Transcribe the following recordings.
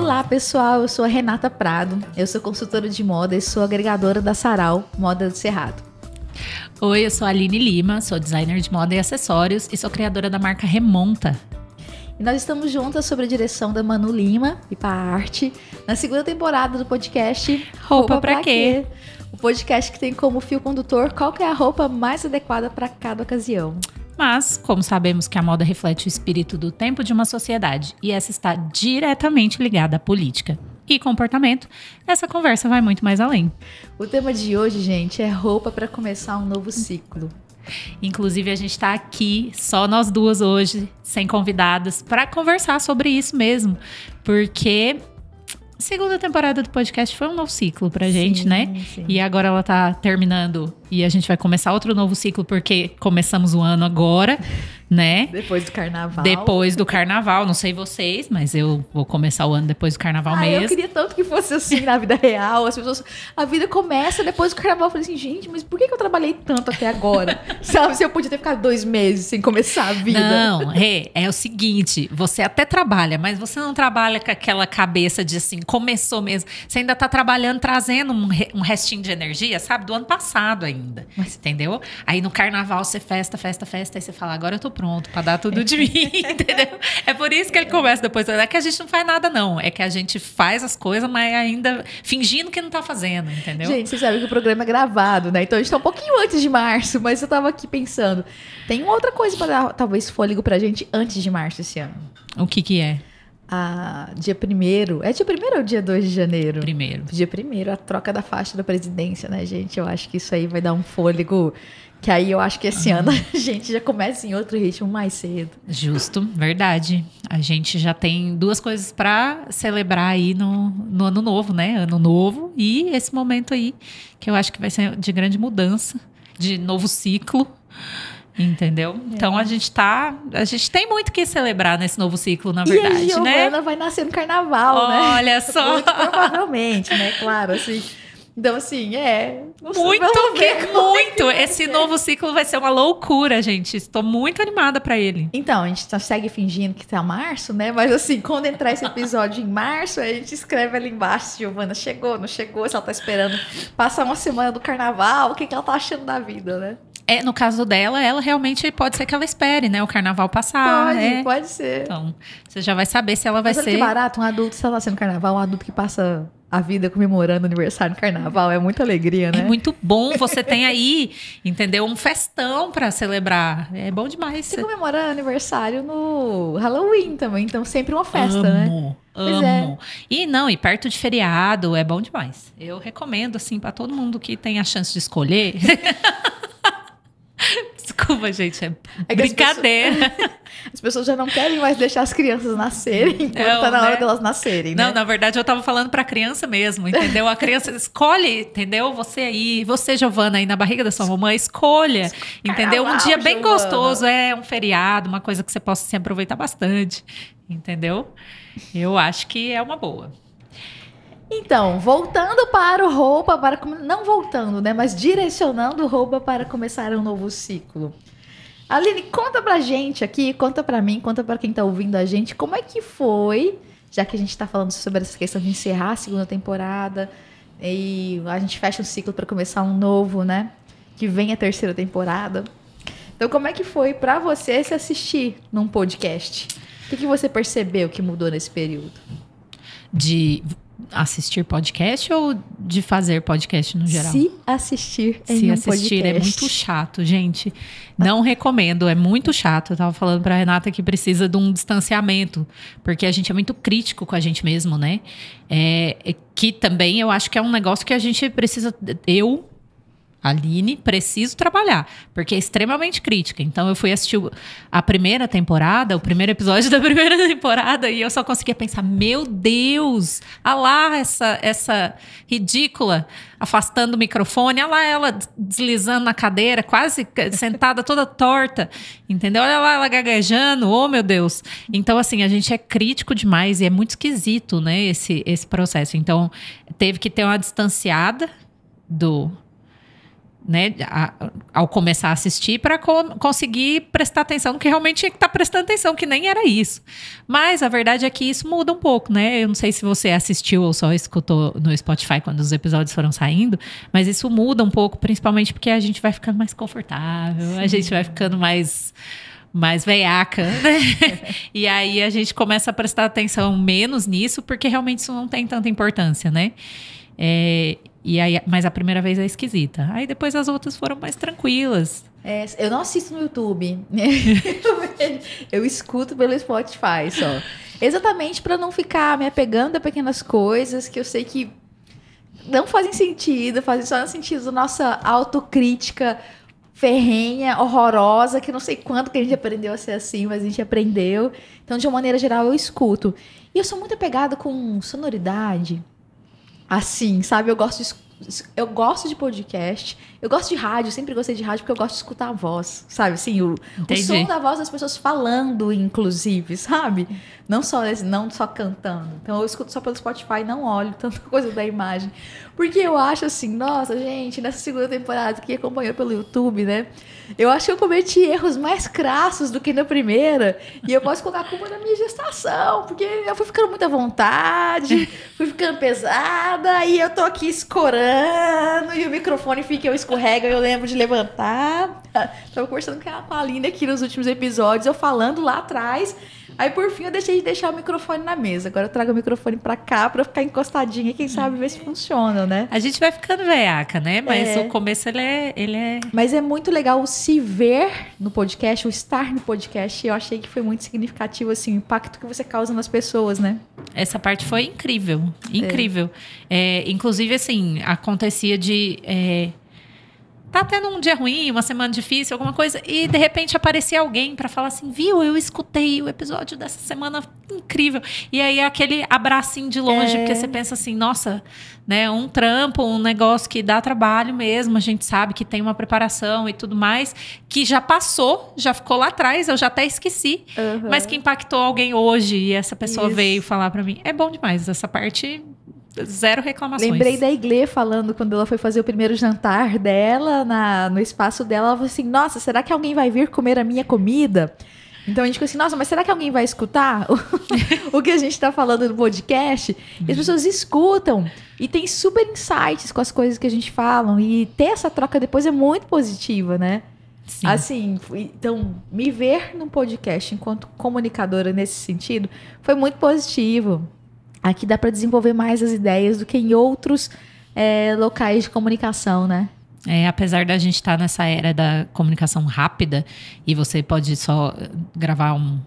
Olá, pessoal. Eu sou a Renata Prado. Eu sou consultora de moda e sou agregadora da Sarau Moda do Cerrado. Oi, eu sou a Aline Lima, sou designer de moda e acessórios e sou criadora da marca Remonta. E nós estamos juntas sobre a direção da Manu Lima e para arte na segunda temporada do podcast Roupa, roupa Pra, quê? O podcast que tem como fio condutor qual é a roupa mais adequada para cada ocasião. Mas, como sabemos que a moda reflete o espírito do tempo de uma sociedade e essa está diretamente ligada à política e comportamento, essa conversa vai muito mais além. O tema de hoje, gente, é roupa para começar um novo ciclo. Inclusive, a gente está aqui, só nós duas hoje, sem convidadas, para conversar sobre isso mesmo. Porque segunda temporada do podcast foi um novo ciclo pra gente, sim, né? Sim. E agora ela tá terminando e a gente vai começar outro novo ciclo porque começamos o ano agora né? Depois do carnaval. Depois do carnaval, não sei vocês, mas eu vou começar o ano depois do carnaval ah, mesmo. Eu queria tanto que fosse assim na vida real. As pessoas. A vida começa depois do carnaval. Eu falei assim, gente, mas por que, eu trabalhei tanto até agora? Sabe? Se eu podia ter ficado dois meses sem começar a vida. Não, é, é o seguinte: você até trabalha, mas você não trabalha com aquela cabeça de assim, começou mesmo. Você ainda tá trabalhando, trazendo um, um restinho de energia, sabe? Do ano passado ainda. Mas... Entendeu? Aí no carnaval você festa, festa, festa, aí você fala, agora eu tô pronto para dar tudo de mim, entendeu? É por isso que ele começa depois. É que a gente não faz nada, não. É que a gente faz as coisas, mas ainda fingindo que não tá fazendo, entendeu? Gente, vocês sabem que o programa é gravado, né? Então a gente tá um pouquinho antes de março, mas eu tava aqui pensando. Tem outra coisa para dar, talvez, fôlego pra gente antes de março esse ano. O que que é? A dia primeiro. É dia primeiro ou dia 2 de janeiro? Primeiro. Dia primeiro, a troca da faixa da presidência, né, gente? Eu acho que isso aí vai dar um fôlego que aí eu acho que esse ano a gente já começa em outro ritmo mais cedo. Justo, verdade. A gente já tem duas coisas para celebrar aí no, no ano novo, né? Ano novo e esse momento aí que eu acho que vai ser de grande mudança, de novo ciclo. Entendeu? É. Então a gente tá. A gente tem muito que celebrar nesse novo ciclo, na verdade, e a né? vai nascer no carnaval, Olha né? Olha só. Muito provavelmente, né? Claro, assim. Então, assim, é. Muito, que, muito. Esse novo ciclo vai ser uma loucura, gente. Estou muito animada para ele. Então, a gente tá, segue fingindo que tá março, né? Mas, assim, quando entrar esse episódio em março, a gente escreve ali embaixo: Giovana chegou, não chegou, se ela tá esperando passar uma semana do carnaval, o que, que ela tá achando da vida, né? É, no caso dela, ela realmente pode ser que ela espere, né? O carnaval passar. Pode, né? pode ser. Então, você já vai saber se ela vai Mas ser. Que barato, um adulto, se ela tá sendo carnaval, um adulto que passa a vida comemorando aniversário no carnaval. É muita alegria, né? É muito bom. Você tem aí, entendeu? Um festão para celebrar. É bom demais. Você comemora aniversário no Halloween também, então sempre uma festa, né? amo, né? Amo. É. E não, e perto de feriado é bom demais. Eu recomendo assim para todo mundo que tem a chance de escolher. Desculpa, gente, é, é brincadeira. As pessoas, as pessoas, já não querem mais deixar as crianças nascerem enquanto não, tá na né? hora delas nascerem. Não, né? na verdade eu tava falando pra criança mesmo, entendeu? A criança escolhe, entendeu? Você aí, você, Giovana, aí na barriga da sua mamãe, escolha, entendeu? Um dia bem Giovana. gostoso, é um feriado, uma coisa que você possa se aproveitar bastante, entendeu? Eu acho que é uma boa. Então, voltando para o roupa, para não voltando, né, mas direcionando roupa para começar um novo ciclo. Aline, conta pra gente aqui, conta pra mim, conta pra quem tá ouvindo a gente, como é que foi, já que a gente tá falando sobre essa questão de encerrar a segunda temporada e a gente fecha um ciclo para começar um novo, né? Que vem a terceira temporada. Então, como é que foi para você se assistir num podcast? O que, que você percebeu que mudou nesse período? De assistir podcast ou de fazer podcast no geral? Se assistir em Se assistir é podcast. é muito chato, gente. Não recomendo, é muito chato. Eu tava falando pra Renata que precisa de um distanciamento, porque a gente é muito crítico com a gente mesmo, né? É, é que também eu acho que é um negócio que a gente precisa. Eu, Aline, preciso trabalhar, porque é extremamente crítica. Então eu fui assistir a primeira temporada, o primeiro episódio da primeira temporada, e eu só conseguia pensar: meu Deus, olha lá essa, essa ridícula afastando o microfone, olha lá ela deslizando na cadeira, quase sentada toda torta, entendeu? Olha lá ela gaguejando, oh meu Deus. Então, assim, a gente é crítico demais e é muito esquisito, né, esse, esse processo. Então, teve que ter uma distanciada do né, a, ao começar a assistir para co conseguir prestar atenção, que realmente tinha que estar tá prestando atenção, que nem era isso. Mas a verdade é que isso muda um pouco, né? Eu não sei se você assistiu ou só escutou no Spotify quando os episódios foram saindo, mas isso muda um pouco, principalmente porque a gente vai ficando mais confortável, Sim. a gente vai ficando mais mais veiaca, né? e aí a gente começa a prestar atenção menos nisso, porque realmente isso não tem tanta importância, né? É, e aí, mas a primeira vez é esquisita. Aí depois as outras foram mais tranquilas. É, eu não assisto no YouTube. eu escuto pelo Spotify só. Exatamente para não ficar me apegando a pequenas coisas que eu sei que não fazem sentido, fazem só no sentido da nossa autocrítica ferrenha, horrorosa, que não sei quanto que a gente aprendeu a ser assim, mas a gente aprendeu. Então, de uma maneira geral, eu escuto. E eu sou muito apegada com sonoridade, assim, sabe? Eu gosto de, eu gosto de podcast, eu gosto de rádio, sempre gostei de rádio porque eu gosto de escutar a voz, sabe? Assim, o, o som da voz das pessoas falando, inclusive, sabe? Não só, não só cantando. Então eu escuto só pelo Spotify, não olho tanta coisa da imagem. Porque eu acho assim, nossa, gente, nessa segunda temporada que acompanhou pelo YouTube, né? Eu acho que eu cometi erros mais crassos do que na primeira. E eu posso colocar a culpa na minha gestação, porque eu fui ficando muita vontade, fui ficando pesada, e eu tô aqui escorando, e o microfone fica, eu escorrega, eu lembro de levantar. Tava conversando com a Aline aqui nos últimos episódios, eu falando lá atrás. Aí, por fim, eu deixei de deixar o microfone na mesa. Agora eu trago o microfone pra cá pra ficar encostadinha e quem sabe ver se funciona, né? A gente vai ficando veiaca, né? Mas é. o começo ele é, ele é. Mas é muito legal o se ver no podcast, o estar no podcast. Eu achei que foi muito significativo, assim, o impacto que você causa nas pessoas, né? Essa parte foi incrível. Incrível. É. É, inclusive, assim, acontecia de. É, tá tendo um dia ruim, uma semana difícil, alguma coisa, e de repente aparecia alguém para falar assim, viu, eu escutei o episódio dessa semana incrível. E aí aquele abracinho de longe, é. porque você pensa assim, nossa, né, um trampo, um negócio que dá trabalho mesmo, a gente sabe que tem uma preparação e tudo mais, que já passou, já ficou lá atrás, eu já até esqueci, uhum. mas que impactou alguém hoje e essa pessoa Isso. veio falar para mim. É bom demais essa parte zero reclamações. Lembrei da Iglê falando quando ela foi fazer o primeiro jantar dela na, no espaço dela. Ela falou assim: Nossa, será que alguém vai vir comer a minha comida? Então a gente ficou assim: Nossa, mas será que alguém vai escutar o, que a gente está falando no podcast? E as pessoas escutam e tem super insights com as coisas que a gente fala. E ter essa troca depois é muito positiva, né? Sim. Assim, então, me ver num podcast enquanto comunicadora nesse sentido foi muito positivo. Aqui dá para desenvolver mais as ideias do que em outros é, locais de comunicação, né? É, apesar da gente estar tá nessa era da comunicação rápida e você pode só gravar um,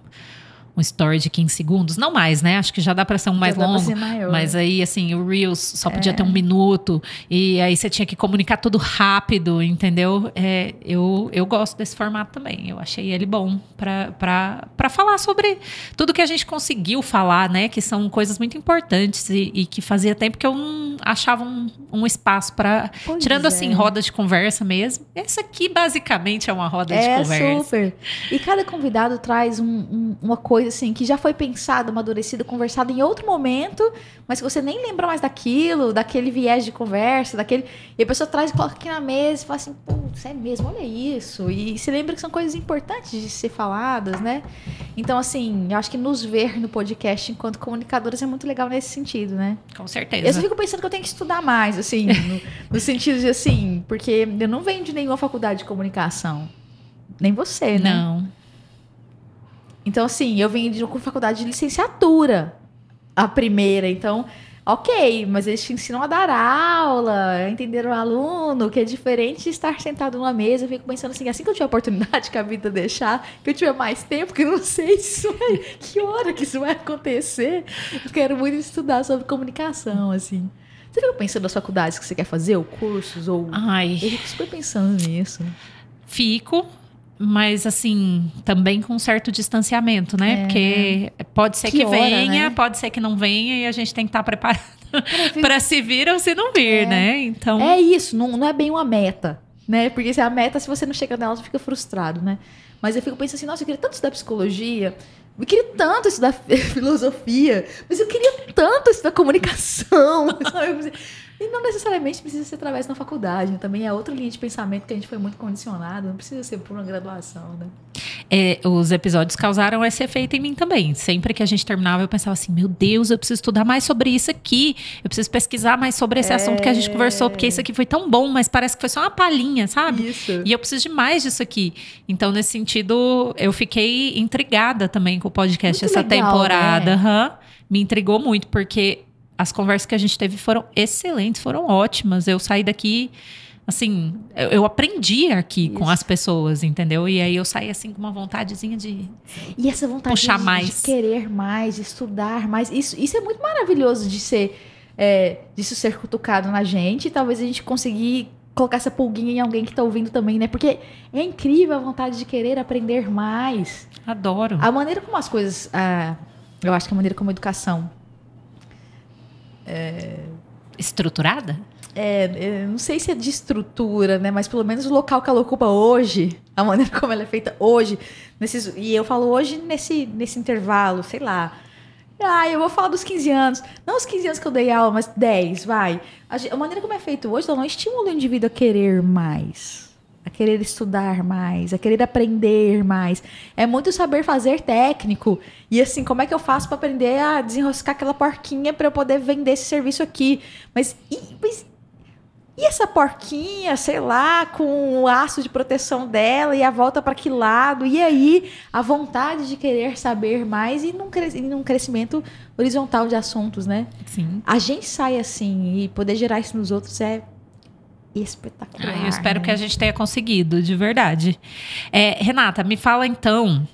um story de 15 segundos, não mais, né? Acho que já dá para ser um mais já longo. Mas aí, assim, o Reels só podia é. ter um minuto e aí você tinha que comunicar tudo rápido, entendeu? É, eu, eu gosto desse formato também. Eu achei ele bom para falar sobre tudo que a gente conseguiu falar, né? Que são coisas muito importantes e, e que fazia tempo que eu não achava um, um espaço para. Tirando, assim, é. assim, roda de conversa mesmo. Essa aqui, basicamente, é uma roda de conversa. É, super. E cada convidado traz um, um, uma coisa coisa assim que já foi pensado, amadurecido, conversado em outro momento, mas que você nem lembra mais daquilo, daquele viés de conversa, daquele. E a pessoa traz e coloca aqui na mesa e fala assim, putz, é mesmo, olha isso. E se lembra que são coisas importantes de ser faladas, né? Então, assim, eu acho que nos ver no podcast enquanto comunicadores é muito legal nesse sentido, né? Com certeza. Eu só fico pensando que eu tenho que estudar mais, assim, no, no sentido de assim, porque eu não venho de nenhuma faculdade de comunicação. Nem você, né? Não. Então, assim, eu vim de uma faculdade de licenciatura, a primeira. Então, ok, mas eles te ensinam a dar aula, a entender o aluno, que é diferente de estar sentado numa mesa. Eu fico pensando assim, assim que eu tiver oportunidade que a vida deixar, que eu tiver mais tempo, que eu não sei se vai, que hora que isso vai acontecer. Eu quero muito estudar sobre comunicação, assim. Você fica pensando nas faculdades que você quer fazer, ou cursos, ou... Ai... Eu fico super pensando nisso. Fico, mas assim, também com um certo distanciamento, né? É. Porque pode ser que, que hora, venha, né? pode ser que não venha e a gente tem que estar preparado para se vir ou se não vir, é. né? Então É isso, não, não é bem uma meta, né? Porque se a meta, se você não chega nela, você fica frustrado, né? Mas eu fico pensando assim, nossa, eu queria tanto estudar psicologia, eu queria tanto estudar filosofia, mas eu queria tanto estudar comunicação, sabe? E não necessariamente precisa ser através da faculdade, né? também é outra linha de pensamento que a gente foi muito condicionado, não precisa ser por uma graduação, né? É, os episódios causaram esse efeito em mim também. Sempre que a gente terminava, eu pensava assim: meu Deus, eu preciso estudar mais sobre isso aqui. Eu preciso pesquisar mais sobre esse é... assunto que a gente conversou, porque isso aqui foi tão bom, mas parece que foi só uma palhinha, sabe? Isso. E eu preciso de mais disso aqui. Então, nesse sentido, eu fiquei intrigada também com o podcast muito essa legal, temporada. Né? Uhum. Me intrigou muito, porque as conversas que a gente teve foram excelentes, foram ótimas. Eu saí daqui assim, eu, eu aprendi aqui Isso. com as pessoas, entendeu? E aí eu saí assim com uma vontadezinha de e essa vontade puxar de, mais, de querer mais, de estudar mais. Isso, isso é muito maravilhoso de ser, é, disso ser cutucado na gente. E talvez a gente conseguir colocar essa pulguinha em alguém que está ouvindo também, né? Porque é incrível a vontade de querer aprender mais. Adoro. A maneira como as coisas, eu acho que a maneira como a educação é... estruturada é, não sei se é de estrutura, né? Mas pelo menos o local que ela ocupa hoje, a maneira como ela é feita hoje, nesses, e eu falo hoje nesse, nesse intervalo, sei lá. Ah, eu vou falar dos 15 anos. Não os 15 anos que eu dei aula, mas 10, vai. A, a maneira como é feito hoje, ela não estimula o indivíduo a querer mais. A querer estudar mais, a querer aprender mais. É muito saber fazer técnico. E assim, como é que eu faço para aprender a desenroscar aquela porquinha para eu poder vender esse serviço aqui? Mas, mas e essa porquinha, sei lá, com o aço de proteção dela e a volta para que lado? E aí a vontade de querer saber mais e num, cres num crescimento horizontal de assuntos, né? Sim. A gente sai assim e poder gerar isso nos outros é espetacular. Ah, eu espero né? que a gente tenha conseguido, de verdade. É, Renata, me fala então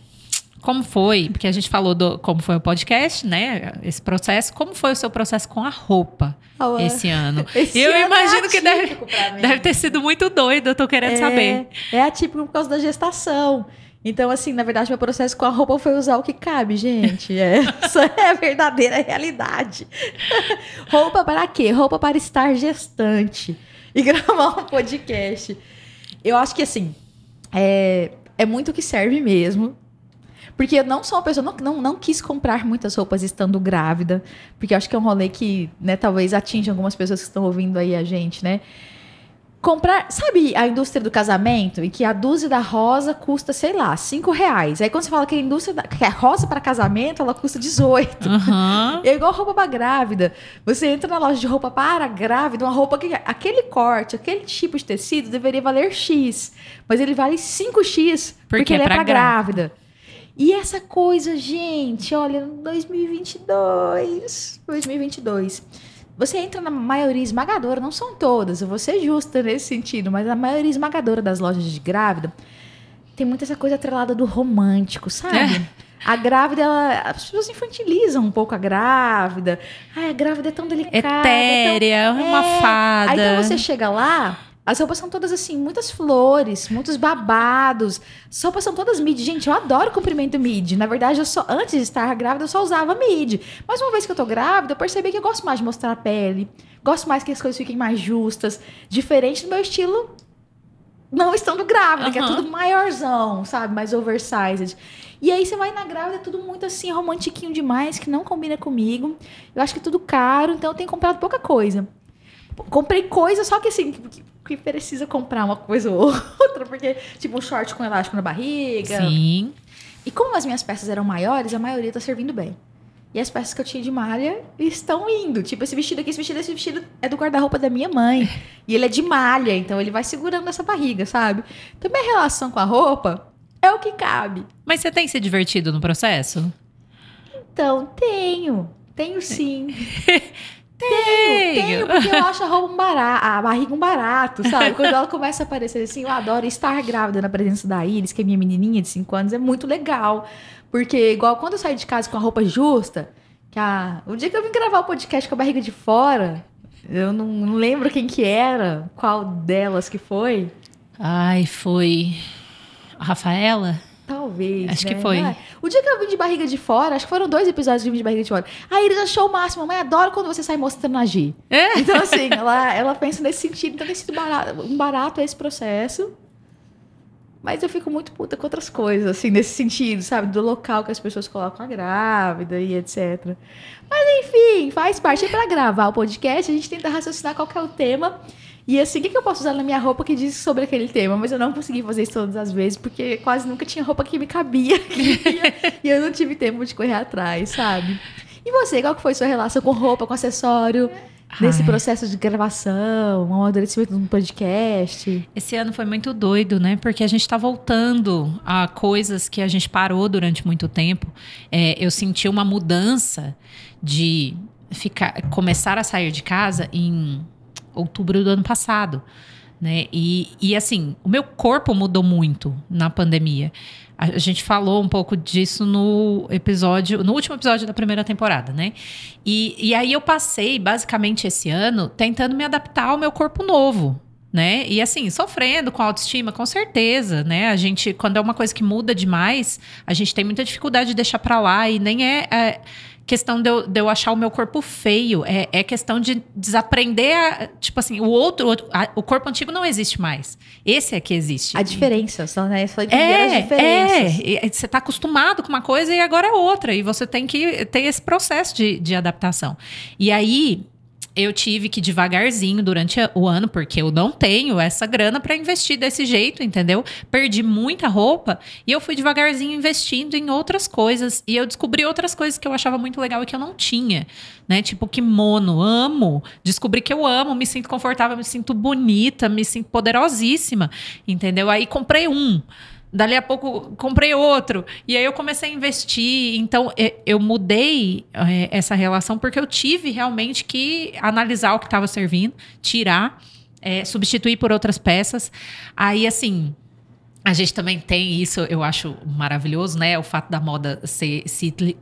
como foi? Porque a gente falou do como foi o podcast, né? Esse processo. Como foi o seu processo com a roupa oh, esse ano? Esse eu ano é imagino é que deve, deve ter sido muito doido. Eu tô querendo é, saber. É atípico por causa da gestação. Então, assim, na verdade, meu processo com a roupa foi usar o que cabe, gente. É, isso é a verdadeira realidade. roupa para quê? Roupa para estar gestante e gravar um podcast. Eu acho que, assim, é, é muito que serve mesmo. Porque eu não sou uma pessoa, não, não, não quis comprar muitas roupas estando grávida, porque eu acho que é um rolê que, né, talvez atinja algumas pessoas que estão ouvindo aí a gente, né? Comprar, sabe a indústria do casamento? E que a dúzia da rosa custa, sei lá, cinco reais. Aí quando você fala que a indústria da, que é rosa para casamento, ela custa 18. Uhum. É igual roupa para grávida. Você entra na loja de roupa para grávida, uma roupa que aquele corte, aquele tipo de tecido deveria valer X. Mas ele vale 5X porque, porque ele é, é para grávida. grávida. E essa coisa, gente, olha, 2022, 2022. Você entra na maioria esmagadora, não são todas, eu vou ser justa nesse sentido, mas a maioria esmagadora das lojas de grávida tem muita essa coisa atrelada do romântico, sabe? É. A grávida, ela, as pessoas infantilizam um pouco a grávida. Ai, a grávida é tão delicada. Etérea, tão, uma é. fada. Aí então você chega lá, as roupas são todas assim, muitas flores, muitos babados. As roupas são todas mid. Gente, eu adoro comprimento mid. Na verdade, eu só antes de estar grávida, eu só usava mid. Mas uma vez que eu tô grávida, eu percebi que eu gosto mais de mostrar a pele. Gosto mais que as coisas fiquem mais justas. Diferente do meu estilo não estando grávida, uhum. que é tudo maiorzão, sabe? Mais oversized. E aí você vai na grávida, é tudo muito assim, romantiquinho demais, que não combina comigo. Eu acho que é tudo caro, então eu tenho comprado pouca coisa. Comprei coisa, só que assim, que precisa comprar uma coisa ou outra, porque, tipo, um short com elástico na barriga. Sim. E como as minhas peças eram maiores, a maioria tá servindo bem. E as peças que eu tinha de malha estão indo. Tipo, esse vestido aqui, esse vestido, esse vestido é do guarda-roupa da minha mãe. E ele é de malha, então ele vai segurando essa barriga, sabe? Então, minha relação com a roupa é o que cabe. Mas você tem se divertido no processo? Então, tenho. Tenho sim. Tenho, tenho, porque eu acho a roupa um barato, a barriga um barato, sabe? Quando ela começa a aparecer assim, eu adoro estar grávida na presença da Iris, que é minha menininha de 5 anos, é muito legal. Porque, igual quando eu saio de casa com a roupa justa, que a... o dia que eu vim gravar o podcast com a barriga de fora, eu não, não lembro quem que era, qual delas que foi. Ai, foi a Rafaela? Talvez. Acho né? que foi. O dia que eu vim de barriga de fora, acho que foram dois episódios eu vim de barriga de fora. A Iris achou o máximo. Mãe, adoro quando você sai mostrando a. É? Então, assim, ela, ela pensa nesse sentido. Então, tem sido barato, um barato esse processo. Mas eu fico muito puta com outras coisas, assim, nesse sentido, sabe? Do local que as pessoas colocam a grávida e etc. Mas enfim, faz parte. E pra gravar o podcast, a gente tenta raciocinar qual é o tema. E assim, o que, que eu posso usar na minha roupa que diz sobre aquele tema? Mas eu não consegui fazer isso todas as vezes, porque quase nunca tinha roupa que me cabia. e eu não tive tempo de correr atrás, sabe? E você, qual que foi sua relação com roupa, com acessório? Nesse processo de gravação, um amadurecimento de um podcast. Esse ano foi muito doido, né? Porque a gente está voltando a coisas que a gente parou durante muito tempo. É, eu senti uma mudança de ficar, começar a sair de casa em outubro do ano passado. Né? E, e assim, o meu corpo mudou muito na pandemia. A gente falou um pouco disso no episódio, no último episódio da primeira temporada, né? E, e aí eu passei basicamente esse ano tentando me adaptar ao meu corpo novo, né? E assim, sofrendo com autoestima, com certeza, né? A gente, quando é uma coisa que muda demais, a gente tem muita dificuldade de deixar para lá e nem é, é questão de eu, de eu, achar o meu corpo feio, é, é questão de desaprender, a, tipo assim, o outro, a, o corpo antigo não existe mais. Esse é que existe. A diferença, só, né? Só é, as diferenças. É, você está acostumado com uma coisa e agora é outra, e você tem que ter esse processo de, de adaptação. E aí, eu tive que devagarzinho durante o ano, porque eu não tenho essa grana para investir desse jeito, entendeu? Perdi muita roupa e eu fui devagarzinho investindo em outras coisas e eu descobri outras coisas que eu achava muito legal e que eu não tinha, né? Tipo kimono, amo, descobri que eu amo, me sinto confortável, me sinto bonita, me sinto poderosíssima, entendeu? Aí comprei um Dali a pouco comprei outro. E aí eu comecei a investir. Então eu mudei é, essa relação porque eu tive realmente que analisar o que estava servindo, tirar, é, substituir por outras peças. Aí, assim. A gente também tem isso, eu acho maravilhoso, né? O fato da moda ser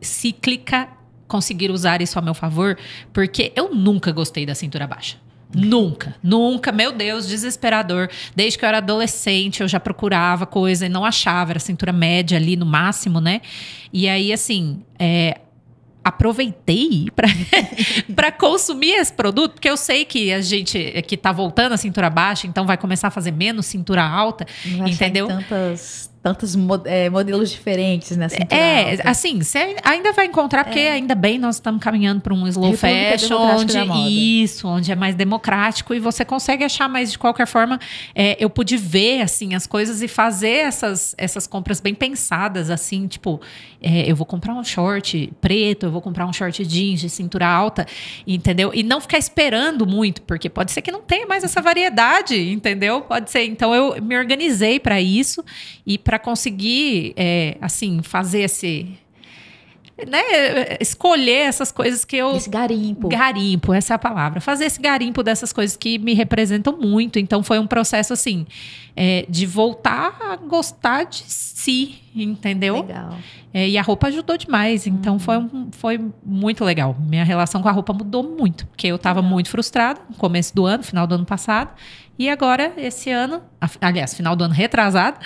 cíclica, conseguir usar isso a meu favor, porque eu nunca gostei da cintura baixa. Nunca, nunca, meu Deus, desesperador. Desde que eu era adolescente, eu já procurava coisa e não achava, era cintura média ali no máximo, né? E aí, assim, é, aproveitei para consumir esse produto, porque eu sei que a gente que tá voltando a cintura baixa, então vai começar a fazer menos cintura alta, não entendeu? Tantas tantos é, modelos diferentes nessa É, alta. assim, você ainda vai encontrar, porque é. ainda bem nós estamos caminhando para um slow República fashion, onde isso, onde é mais democrático e você consegue achar, mas de qualquer forma, é, eu pude ver assim as coisas e fazer essas, essas compras bem pensadas, assim, tipo, é, eu vou comprar um short preto, eu vou comprar um short jeans de cintura alta, entendeu? E não ficar esperando muito, porque pode ser que não tenha mais essa variedade, entendeu? Pode ser. Então eu me organizei para isso e para conseguir, é, assim, fazer esse né, escolher essas coisas que eu. Esse garimpo. Garimpo, essa é a palavra. Fazer esse garimpo dessas coisas que me representam muito. Então foi um processo assim, é, de voltar a gostar de si, entendeu? Legal. É, e a roupa ajudou demais. Então uhum. foi, um, foi muito legal. Minha relação com a roupa mudou muito, porque eu estava muito frustrada no começo do ano, final do ano passado. E agora, esse ano, aliás, final do ano retrasado,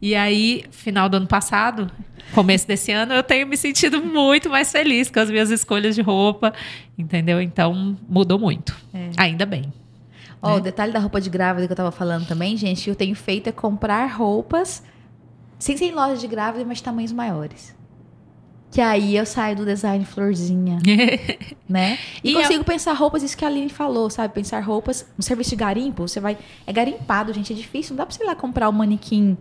e aí, final do ano passado, começo desse ano, eu tenho me sentido muito mais feliz com as minhas escolhas de roupa, entendeu? Então, mudou muito. É. Ainda bem. Ó, né? o detalhe da roupa de grávida que eu tava falando também, gente, que eu tenho feito é comprar roupas sem ser em loja de grávida, mas tamanhos maiores. Que aí eu saio do design florzinha, né? E, e consigo eu... pensar roupas, isso que a Aline falou, sabe? Pensar roupas, um serviço de garimpo, você vai... É garimpado, gente, é difícil. Não dá pra você ir lá comprar o um manequim,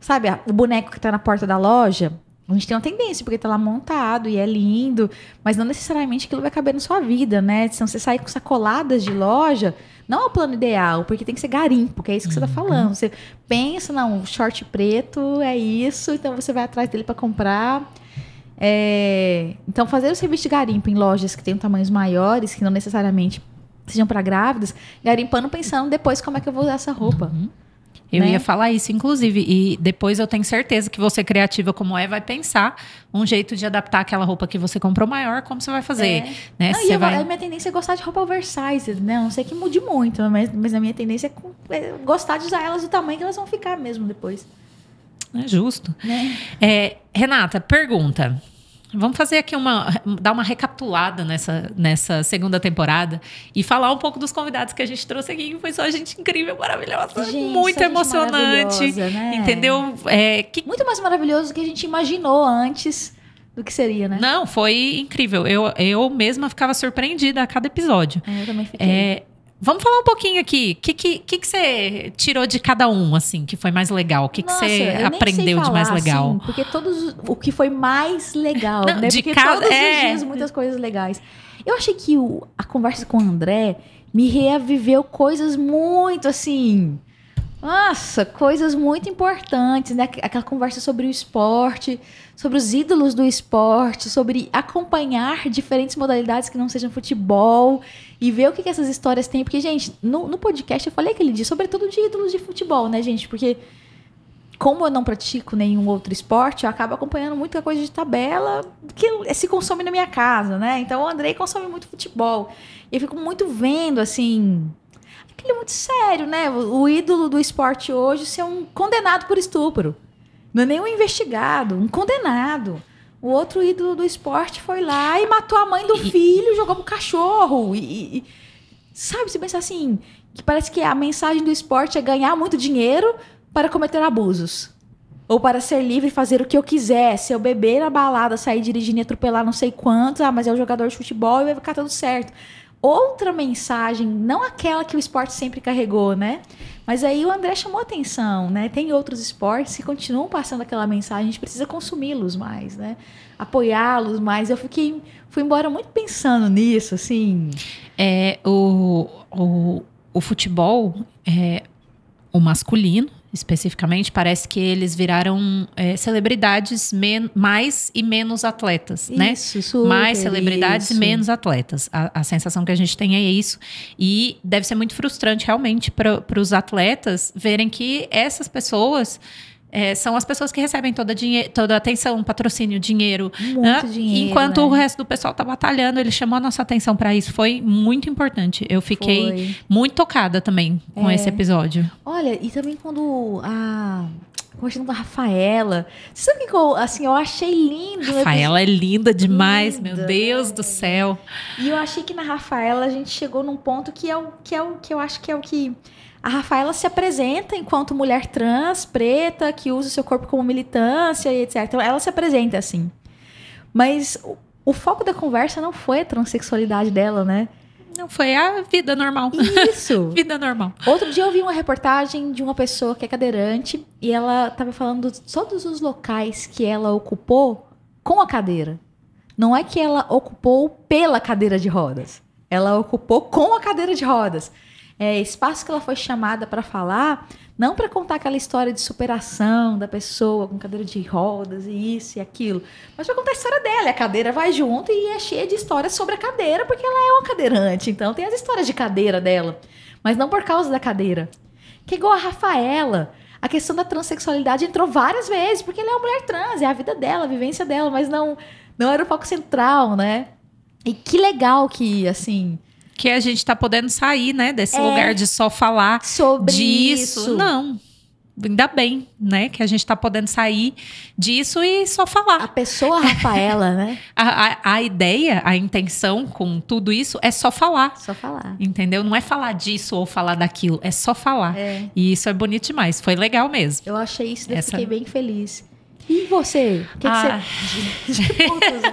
sabe? O boneco que tá na porta da loja. A gente tem uma tendência, porque tá lá montado e é lindo, mas não necessariamente aquilo vai caber na sua vida, né? Se você sair com sacoladas de loja, não é o plano ideal, porque tem que ser garimpo, que é isso que uhum. você tá uhum. falando. Você pensa, não, short preto é isso, então você vai atrás dele para comprar. É... Então, fazer o serviço de garimpo em lojas que tenham tamanhos maiores, que não necessariamente sejam para grávidas, garimpando pensando depois como é que eu vou usar essa roupa. Uhum. Eu né? ia falar isso, inclusive. E depois eu tenho certeza que você, criativa como é, vai pensar um jeito de adaptar aquela roupa que você comprou maior, como você vai fazer. É. Né? Não, você vai... A minha tendência é gostar de roupa oversized, né? Não sei que mude muito, mas, mas a minha tendência é, é gostar de usar elas do tamanho que elas vão ficar mesmo depois. É justo. Né? É, Renata, pergunta. Vamos fazer aqui uma. dar uma recapitulada nessa, nessa segunda temporada e falar um pouco dos convidados que a gente trouxe aqui, que foi só gente incrível, maravilhosa, Gente, muito emocionante. maravilhosa, né? Entendeu? É, que Muito mais maravilhoso do que a gente imaginou antes do que seria, né? Não, foi incrível. Eu, eu mesma ficava surpreendida a cada episódio. É, eu também fiquei. É, vamos falar um pouquinho aqui. O que, que, que, que você tirou de cada um, assim, que foi mais legal? O que, que Nossa, você nem sei aprendeu de mais falar, legal? assim, porque todos. O que foi mais legal, Não, né? de porque cada- todos é. os dias muitas coisas legais. Eu achei que o- a conversa com o André me reaviveu coisas muito assim. Nossa, coisas muito importantes, né? Aquela conversa sobre o esporte, sobre os ídolos do esporte, sobre acompanhar diferentes modalidades que não sejam futebol e ver o que, que essas histórias têm. Porque, gente, no, no podcast eu falei aquele dia, sobretudo de ídolos de futebol, né, gente? Porque como eu não pratico nenhum outro esporte, eu acabo acompanhando muita coisa de tabela que se consome na minha casa, né? Então o Andrei consome muito futebol. E eu fico muito vendo, assim. Aquele é muito sério, né? O ídolo do esporte hoje ser um condenado por estupro. Não é nem um investigado, um condenado. O outro ídolo do esporte foi lá e matou a mãe do E- filho, jogou pro cachorro. E, e- sabe, você pensa assim, que parece que a mensagem do esporte é ganhar muito dinheiro para cometer abusos. Ou para ser livre e fazer o que eu quiser. Se eu beber na balada, sair dirigindo e atropelar não sei quantos, ah, mas é um jogador de futebol e vai ficar tudo certo. Outra mensagem, não aquela que o esporte sempre carregou, né? Mas aí o André chamou atenção, né? Tem outros esportes que continuam passando aquela mensagem, a gente precisa consumi-los mais, né? Apoiá-los mais. Eu fiquei, fui embora muito pensando nisso, assim. É, o, o, o futebol, é, o masculino, especificamente, parece que eles viraram é, celebridades mais e menos atletas, né? Isso, super, mais celebridades isso. e menos atletas. A, a sensação que a gente tem é isso. E deve ser muito frustrante, realmente, para os atletas verem que essas pessoas é, são as pessoas que recebem toda, toda a atenção, patrocínio, dinheiro. Muito né? dinheiro. Enquanto né? o resto do pessoal tá batalhando, ele chamou a nossa atenção para isso. Foi muito importante. Eu fiquei Foi. muito tocada também com É. esse episódio. Olha, e também quando a. Conversando com a Rafaela. Você sabe que eu, assim, eu achei lindo? Rafaela é linda demais, Linda, meu Deus do céu. E eu achei que na Rafaela a gente chegou num ponto que é o que é o que eu acho que é o que a Rafaela se apresenta enquanto mulher trans, preta, que usa o seu corpo como militância e etc. Então ela se apresenta assim. Mas o, o foco da conversa não foi a transexualidade dela, né? Não foi a vida normal. Isso. vida normal. Outro dia eu vi uma reportagem de uma pessoa que é cadeirante e ela estava falando de todos os locais que ela ocupou com a cadeira. Não é que ela ocupou pela cadeira de rodas. Ela ocupou com a cadeira de rodas. É, espaço que ela foi chamada para falar, não para contar aquela história de superação da pessoa com cadeira de rodas e isso e aquilo, mas para contar a história dela. A cadeira vai junto e é cheia de histórias sobre a cadeira, porque ela é uma cadeirante. Então tem as histórias de cadeira dela, mas não por causa da cadeira. Que igual a Rafaela. A questão da transexualidade entrou várias vezes, porque ela é uma mulher trans, é a vida dela, a vivência dela, mas não, não era o foco central, né? E que legal que, assim, Que a gente tá podendo sair, né, desse É. lugar de só falar sobre disso. isso. Não. Ainda bem, né, que a gente tá podendo sair disso e só A falar. pessoa Rafaela, né? A, a, a ideia, a intenção com tudo isso é só falar. Só falar. Entendeu? Não é falar disso ou falar daquilo, é só falar. É, E isso é bonito demais. Foi legal mesmo. eu achei isso, eu Essa- fiquei bem feliz. E você? O que, que Ah. você.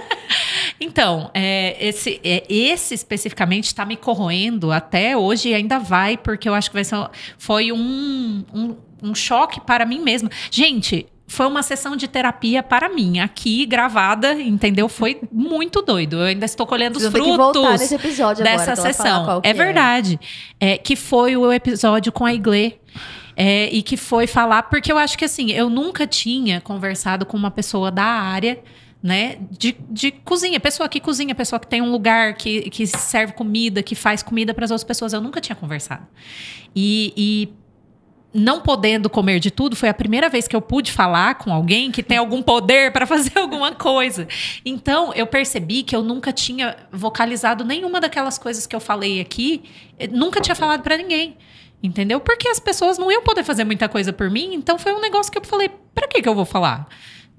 Então, é, esse, é, esse especificamente está me corroendo até hoje e ainda vai, porque eu acho que vai ser, foi um, um, um choque para mim mesma. Gente, foi uma sessão de terapia para mim, aqui gravada, entendeu? Foi muito doido. Eu ainda estou colhendo os frutos nesse episódio agora. dessa falar sessão. que É verdade. É, que foi o episódio com a Iglê. é, e que foi falar, porque eu acho que assim, eu nunca tinha conversado com uma pessoa da área, né, de, de cozinha, pessoa que cozinha, pessoa que tem um lugar que, que serve comida, que faz comida para as outras pessoas, eu nunca tinha conversado. E, e não podendo comer de tudo, foi a primeira vez que eu pude falar com alguém que tem algum poder para fazer alguma coisa. Então, eu percebi que eu nunca tinha vocalizado nenhuma daquelas coisas que eu falei aqui, eh, nunca tinha falado para ninguém. Entendeu? Porque as pessoas não iam poder fazer muita coisa por mim, então foi um negócio que eu falei, para que que eu vou falar?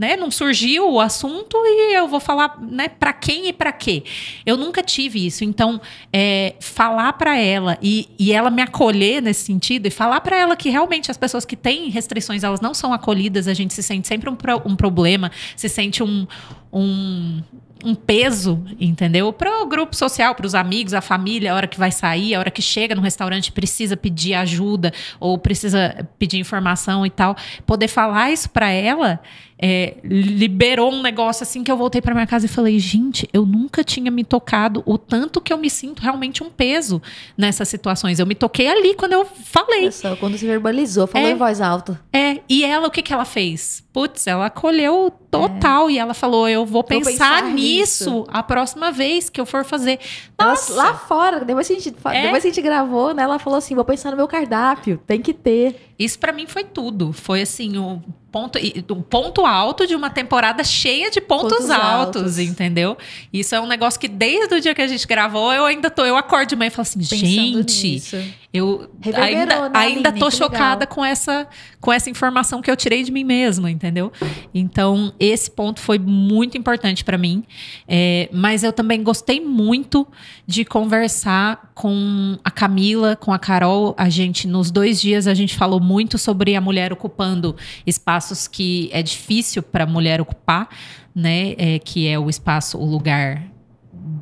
Né? Não surgiu o assunto e eu vou falar, né? Para quem e para quê? Eu nunca tive isso. Então, é, falar para ela e, e ela me acolher nesse sentido e falar para ela que realmente as pessoas que têm restrições elas não são acolhidas, a gente se sente sempre um, pro, um problema, se sente um, um um peso, entendeu? Para o grupo social, para os amigos, a família, a hora que vai sair, a hora que chega no restaurante precisa pedir ajuda ou precisa pedir informação e tal, poder falar isso para ela é, liberou um negócio assim que eu voltei para minha casa e falei, gente, eu nunca tinha me tocado o tanto que eu me sinto realmente um peso nessas situações. Eu me toquei ali quando eu falei. Só quando se verbalizou, falou É. em voz alta. É, e ela, o que que ela fez? Putz, ela acolheu total e ela falou: Eu vou pensar, pensar nisso nisso. a próxima vez que eu for fazer. Ela, Nossa, lá fora, depois que, a gente, É? depois que a gente gravou, né? Ela falou assim: vou pensar no meu cardápio, tem que ter. Isso pra mim foi tudo. Foi assim, o ponto, o ponto alto de uma temporada cheia de pontos, Pontos altos, altos. entendeu? Isso é um negócio que desde o dia que a gente gravou, eu ainda tô, eu acordo de manhã e falo assim, Pensando gente, nisso. Eu Reverberou, ainda, né, ainda Aline? tô Que chocada legal. com essa, com essa informação que eu tirei de mim mesma, entendeu? Então, esse ponto foi muito importante para mim. É, mas eu também gostei muito de conversar com a Camila, com a Carol. A gente, nos dois dias, a gente falou muito sobre a mulher ocupando espaços que é difícil para a mulher ocupar, né? É, que é o espaço, o lugar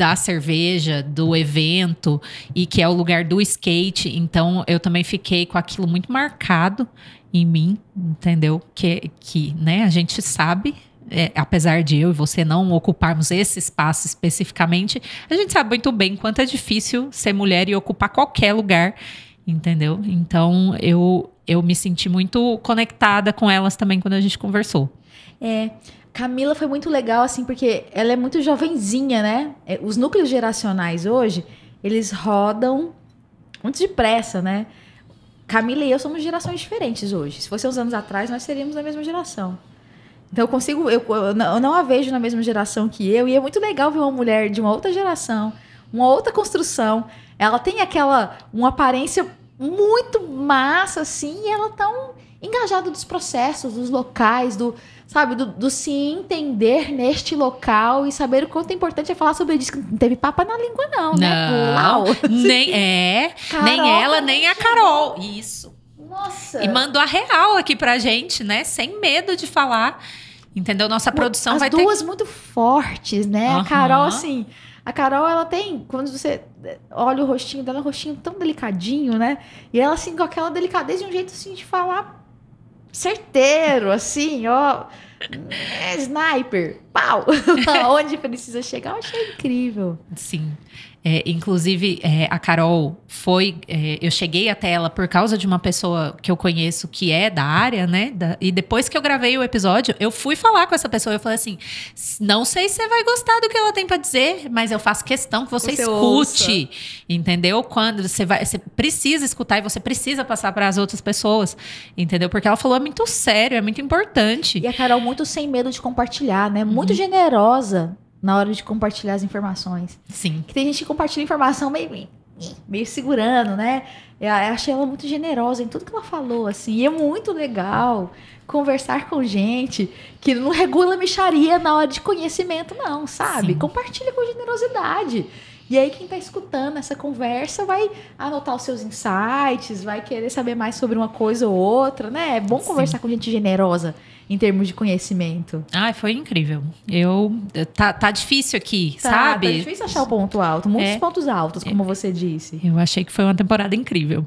da cerveja, do evento e que é o lugar do skate. Então eu também fiquei com aquilo muito marcado em mim, entendeu? Que, que né, a gente sabe. é, apesar de eu e você não ocuparmos esse espaço especificamente, a gente sabe muito bem quanto é difícil ser mulher e ocupar qualquer lugar, entendeu? Então eu, eu me senti muito conectada com elas também quando a gente conversou. É, Camila foi muito legal, assim, porque ela é muito jovenzinha, né? É, Os núcleos geracionais hoje, eles rodam muito depressa, né? Camila e eu somos gerações diferentes hoje. Se fosse uns anos atrás, nós seríamos da mesma geração. Então eu consigo, eu, eu não a vejo na mesma geração que eu, e é muito legal ver uma mulher de uma outra geração, uma outra construção. Ela tem aquela, uma aparência muito massa, assim, e ela tão engajada dos processos, dos locais, do, sabe, do, do se entender neste local e saber o quanto é importante é falar sobre isso. Não teve papa na língua, não, né? Não, Uau. nem é, nem Carol ela, também nem a. Carol. Isso. Nossa. E mandou a real aqui pra gente, né? Sem medo de falar. Entendeu? Nossa produção As vai ter. duas muito fortes, né? A Aham. Carol, assim. A Carol, ela tem. Quando você olha o rostinho dela, é um rostinho tão delicadinho, né? E ela, assim, com aquela delicadez de um jeito, assim, de falar certeiro, assim, ó. É, sniper, pau! Onde precisa chegar, eu achei incrível. Sim. É, inclusive, é, a Carol foi. é, eu cheguei até ela por causa de uma pessoa que eu conheço que é da área, né? da- e depois que eu gravei o episódio, eu fui falar com essa pessoa. Eu falei assim: não sei se você vai gostar do que ela tem pra dizer, mas eu faço questão que você, Você escute. Entendeu? Quando você vai. Você precisa escutar e você precisa passar para as outras pessoas. Entendeu? Porque ela falou é muito sério, é muito importante. E a Carol muito sem medo de compartilhar, né? Uhum. Muito generosa na hora de compartilhar as informações. Sim. Que tem gente que compartilha informação meio, meio segurando, né? Eu achei ela muito generosa em tudo que ela falou, assim. E é muito legal conversar com gente que não regula micharia na hora de conhecimento, não, sabe? Sim. Compartilha com generosidade. E aí, quem tá escutando essa conversa vai anotar os seus insights, vai querer saber mais sobre uma coisa ou outra, né? É bom Sim. conversar com gente generosa em termos de conhecimento. Ai, foi incrível. Eu. Tá, tá difícil aqui, Tá, sabe? Tá difícil achar o ponto alto. Muitos É. pontos altos, como você disse. Eu achei que foi uma temporada incrível.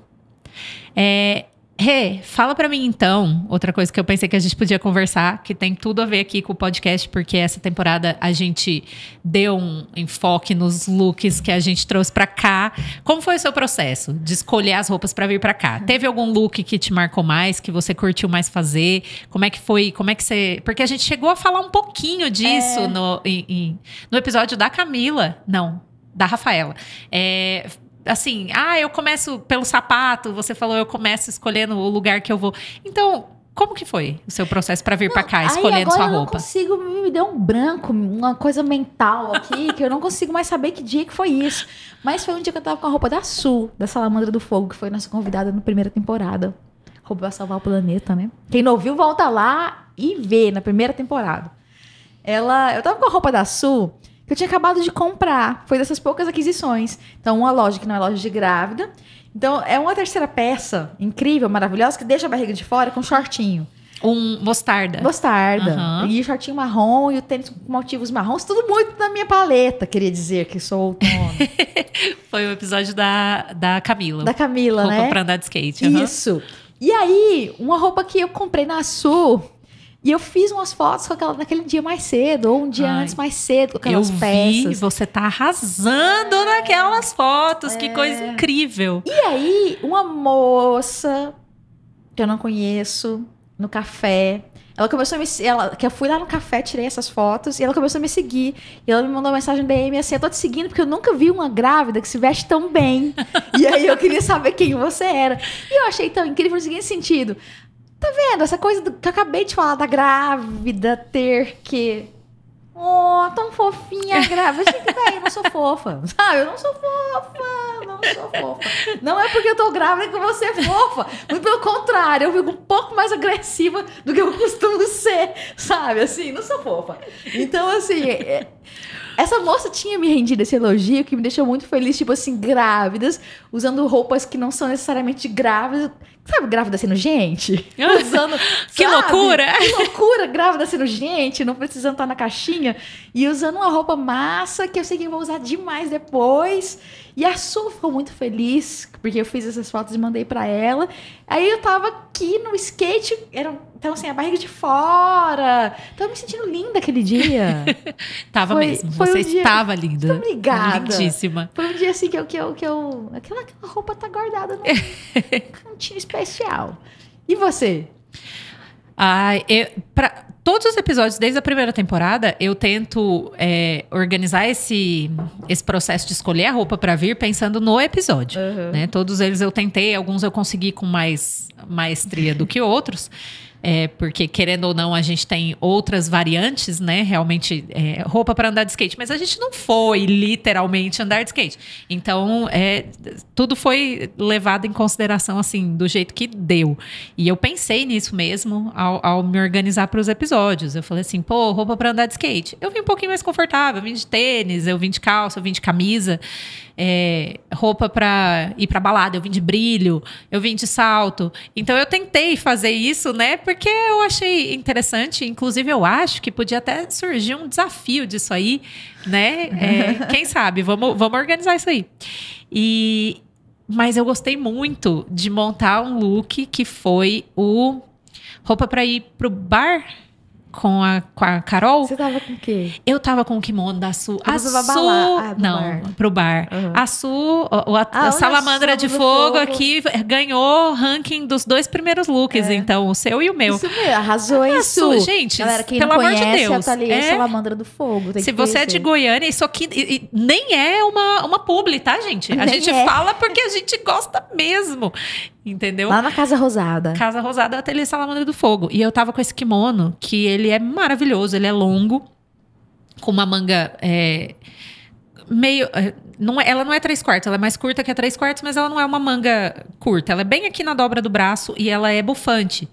É, Rê, fala pra mim então, outra coisa que eu pensei que a gente podia conversar, que tem tudo a ver aqui com o podcast, porque essa temporada a gente deu um enfoque nos looks que a gente trouxe pra cá. Como foi o seu processo de escolher as roupas pra vir pra cá? Teve algum look que te marcou mais, que você curtiu mais fazer? Como é que foi? Como é que você. Porque a gente chegou a falar um pouquinho disso É. no, em- em- no episódio da Camila. Não, da Rafaela. É, assim, ah, eu começo pelo sapato, você falou, eu começo escolhendo o lugar que eu vou. Então, como que foi o seu processo para vir para cá, escolhendo sua eu não roupa? consigo, me deu um branco, uma coisa mental aqui, que eu não consigo mais saber que dia que foi isso. Mas foi um dia que eu tava com a roupa da Sul, da Salamandra do Fogo, que foi nossa convidada na primeira temporada. Roupa pra salvar o planeta, né? Quem não ouviu, volta lá e ver na primeira temporada. Ela, eu tava com a roupa da Sul que eu tinha acabado de comprar. Foi dessas poucas aquisições. Então, uma loja que não é loja de grávida. Então, é uma terceira peça incrível, maravilhosa, que deixa a barriga de fora com shortinho. Um mostarda. Mostarda. Aham. E o shortinho marrom e o tênis com motivos marrons. Tudo muito na minha paleta, queria dizer, que sou outono. Foi o episódio da, da Camila. da Camila, Roupa né? pra andar de skate. aham. Isso. E aí, uma roupa que eu comprei na Sul. E eu fiz umas fotos com aquela naquele dia mais cedo, ou um dia Ai. antes mais cedo, com Eu aquelas vi, peças. você tá arrasando naquelas fotos. Que coisa incrível. E aí, uma moça que eu não conheço, no café. Ela começou a me ela Que eu fui lá no café, tirei essas fotos, e ela começou a me seguir. E ela me mandou uma mensagem DM assim: Eu tô te seguindo porque eu nunca vi uma grávida que se veste tão bem. e aí eu queria saber quem você era. E eu achei tão incrível no seguinte sentido. Tá vendo? Essa coisa do- que eu acabei de falar da grávida ter que. Oh, tão fofinha grávida. Gente, velho, eu não sou fofa. Sabe? Eu não sou fofa. Não sou fofa. Não é porque eu tô grávida que você é fofa. Muito pelo contrário, eu fico um pouco mais agressiva do que eu costumo ser. Sabe? Assim, não sou fofa. Então, assim. é- essa moça tinha me rendido esse elogio que me deixou muito feliz, tipo assim, grávidas, usando roupas que não são necessariamente grávidas. Sabe, grávida sendo gente? Usando. Que sabe? loucura! Que loucura, grávida sendo gente, não precisando estar na caixinha. E usando uma roupa massa que eu sei que eu vou usar demais depois. E a Su ficou muito feliz, porque eu fiz essas fotos e mandei pra ela. Aí eu tava aqui no skate, era, então assim, a barriga de fora. Tava me sentindo linda aquele dia. Tava Foi- mesmo. foi Você um dia- estava linda. Muito obrigada. Lindíssima. Foi um dia assim que eu. Que eu, que eu aquela, aquela roupa tá guardada num cantinho especial. E você? Ai, eu, pra, todos os episódios, desde a primeira temporada, eu tento é, organizar esse, esse processo de escolher a roupa pra vir pensando no episódio. né? Todos eles eu tentei, alguns eu consegui com mais maestria do que outros. É, porque, querendo ou não, a gente tem outras variantes, né? Realmente, é, roupa para andar de skate. Mas a gente não foi literalmente andar de skate. Então, é, tudo foi levado em consideração, assim, do jeito que deu. E eu pensei nisso mesmo ao, ao me organizar para os episódios. Eu falei assim, pô, roupa para andar de skate. Eu vim um pouquinho mais confortável. Eu vim de tênis, eu vim de calça, eu vim de camisa. É, roupa para ir para balada, eu vim de brilho, eu vim de salto. Então eu tentei fazer isso, né? Porque eu achei interessante. Inclusive, eu acho que podia até surgir um desafio disso aí, né? É, quem sabe? Vamos, vamos organizar isso aí. E, mas eu gostei muito de montar um look que foi o roupa para ir pro bar com a, com a Carol. Você tava com o quê? Eu tava com o kimono da Su. A Su. balar. Ah, pro não, bar. pro bar. Uhum. A Su, o- o- a, Ah, a Salamandra de fogo, fogo. aqui ganhou ranking dos dois primeiros looks. É. Então, o seu e o meu. Isso mesmo, arrasou Ah, isso. Su, gente, Galera, quem pelo não amor de Deus, a Thalia é- Salamandra do Fogo. tem Se você é de. Goiânia, isso aqui e- e nem é uma, uma publi, tá, gente? A Nem gente é. fala porque a gente gosta mesmo. Entendeu? Lá na Casa Rosada. Casa Rosada Ateliê Salamandra do Fogo. E eu tava com esse kimono, que ele é maravilhoso, ele é longo, com uma manga é, meio. é, Não é- ela não é três quartos, ela é mais curta que a três quartos, mas ela não é uma manga curta. Ela é bem aqui na dobra do braço e ela é bufante.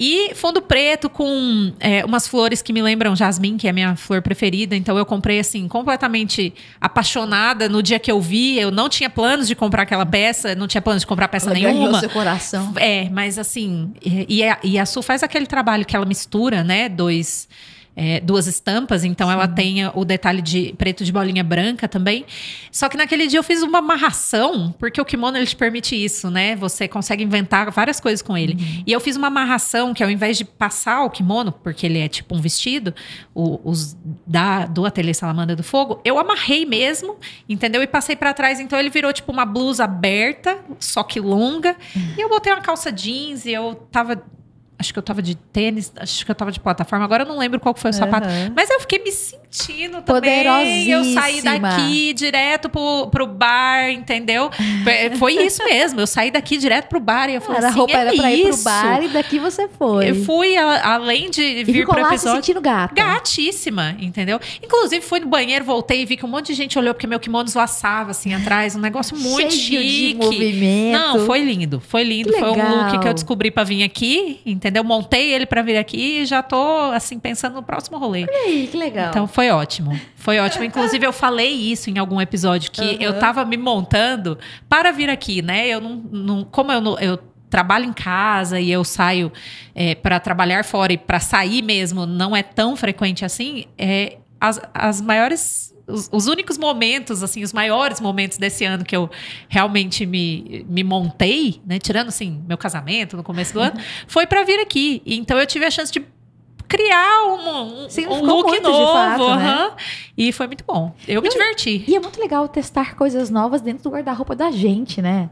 E fundo preto com é, umas flores que me lembram jasmim, que é a minha flor preferida. Então eu comprei assim, completamente apaixonada no dia que eu vi. Eu não tinha planos de comprar aquela peça, não tinha planos de comprar peça Ela nenhuma. seu coração. É, mas assim, e, e a, e a Su faz aquele trabalho que ela mistura, né? Dois. É, duas estampas, então ela tem o detalhe de preto de bolinha branca também. Só que naquele dia eu fiz uma amarração, porque o kimono ele te permite isso, né? Você consegue inventar várias coisas com ele. E eu fiz uma amarração que ao invés de passar o kimono, porque ele é tipo um vestido, o- os da, do Ateliê Salamandra do Fogo, eu amarrei mesmo, entendeu? E passei pra trás, então ele virou tipo uma blusa aberta, só que longa. E eu botei uma calça jeans e eu tava. Acho que eu tava de tênis, acho que eu tava de plataforma. Agora eu não lembro qual foi o sapato. Mas eu fiquei me sentindo Tino também. Eu saí daqui direto pro, pro bar, entendeu? Foi isso mesmo. Eu saí daqui direto pro bar e eu falei Era, a assim, roupa é era pra ir pro bar e daqui você foi. Eu fui, além de e vir ficou pro lá se episódio. sentindo gata. Gatíssima, entendeu? Inclusive, fui no banheiro, voltei e vi que um monte de gente olhou porque meu kimono esvaçava assim atrás. Um negócio muito Cheio chique. de movimento. Não, foi lindo. Foi lindo. Foi um look que eu descobri pra vir aqui, entendeu? Montei ele pra vir aqui e já tô, assim, pensando no próximo rolê. Ih, que legal. Então foi ótimo. Foi ótimo. Inclusive, eu falei isso em algum episódio, que Aham. eu tava me montando para vir aqui, né? Eu não. não como eu, não- eu trabalho em casa e eu saio para trabalhar fora e para sair mesmo não é tão frequente assim, é, as, as maiores. Os, os únicos momentos, assim, os maiores momentos desse ano que eu realmente me, me montei, né? Tirando, assim, meu casamento no começo do ano, foi para vir aqui. Então eu tive a chance de criar um, um, Significou um look muito, de novo. fato, né? aham. E foi muito bom. Eu me E- diverti. E é muito legal testar coisas novas dentro do guarda-roupa da gente, né?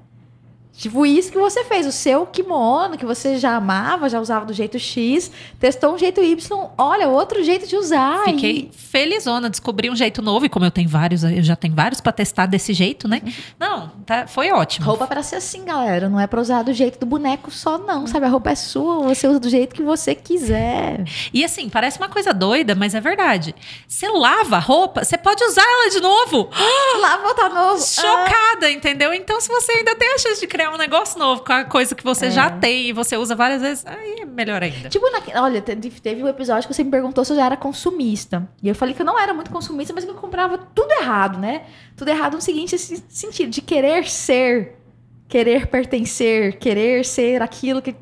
Tipo, isso que você fez, o seu kimono, que você já amava, já usava do jeito X, testou um jeito Y, olha, outro jeito de usar. Fiquei felizona, descobri um jeito novo. E como eu tenho vários, eu já tenho vários pra testar desse jeito, né? Não, tá, foi E ótimo. roupa pra ser assim, galera. Não é pra usar do jeito do boneco só, não. Sabe? A roupa é sua, você usa do jeito que você quiser. E assim, parece uma coisa doida, mas é verdade. Você lava a roupa, você pode usar ela de novo. Lá voltar novo. Ah, Chocada, entendeu? Então, se você ainda tem a chance de criar um negócio novo com a coisa que você É. já tem e você usa várias vezes, aí é melhor ainda. Tipo, na- olha, te- teve um episódio que você me perguntou se eu já era consumista. E eu falei que eu não era muito consumista, mas que eu comprava tudo errado, né? Tudo errado no seguinte se- sentido, de querer ser, querer pertencer, querer ser aquilo que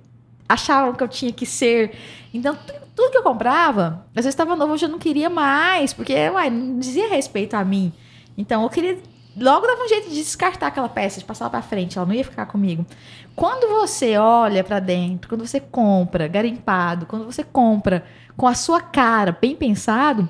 achavam que eu tinha que ser. Então, tu- tudo que eu comprava, às vezes estava novo, eu já não queria mais, porque, uai, não dizia respeito a mim. Então, eu queria. Logo dava um jeito de descartar aquela peça, de passar ela pra frente, ela não ia ficar comigo. Quando você olha pra dentro, quando você compra garimpado, quando você compra com a sua cara bem pensado,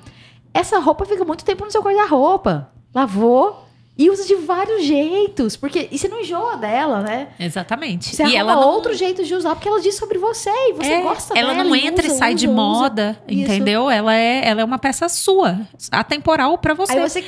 essa roupa fica muito tempo no seu guarda-roupa. Lavou e usa de vários jeitos, porque e você não enjoa dela, né? Exatamente. Você e ela não, outro jeito de usar, porque ela diz sobre você e você É, gosta ela dela. não e entra usa, e sai de usa, usa. moda, entendeu? Ela é, ela é uma peça sua, atemporal pra você. Aí você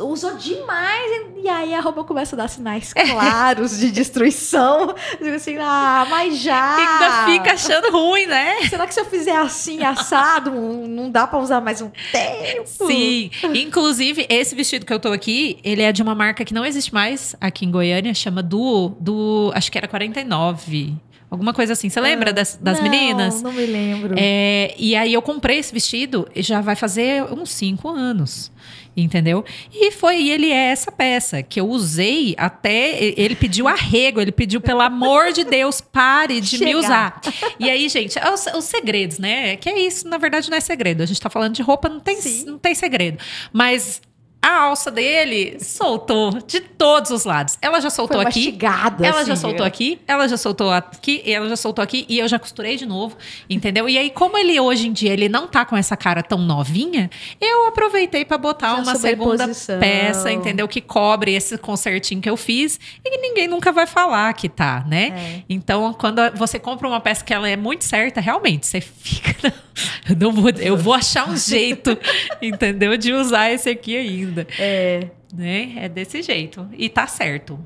usou demais e aí a roupa começa a dar sinais claros de destruição. Digo assim, ah, mas já. Ainda fica achando ruim, né? Será que se eu fizer assim, assado, não dá pra usar mais um tempo? Sim. Inclusive, esse vestido que eu tô aqui, ele é de uma marca que não existe mais aqui em Goiânia, chama Duo, do, acho que era 49. Alguma coisa assim. Você lembra das, das Ah, Não, meninas? Não me lembro. É, e aí eu comprei esse vestido e já vai fazer uns cinco anos. Entendeu? E foi, ele é essa peça que eu usei até. Ele pediu arrego, ele pediu, pelo amor de Deus, pare de me Chegar. usar. E aí, gente, é os, os segredos, né? Que é isso, na verdade, não é segredo. A gente tá falando de roupa, não tem, Sim. não tem segredo. Mas a alça dele soltou de todos os lados. Ela já soltou Foi aqui. Ela assim, já soltou aqui, ela já soltou aqui, ela já soltou aqui e eu já costurei de novo, entendeu? E aí, como ele hoje em dia ele não tá com essa cara tão novinha, eu aproveitei pra botar Essa uma segunda peça, entendeu? Que cobre esse concertinho que eu fiz e ninguém nunca vai falar que tá, né? É. Então, quando você compra uma peça que ela é muito certa, realmente, você fica. Eu, não vou, eu vou achar um jeito, entendeu? De usar esse aqui ainda É. né? É desse jeito. E tá certo.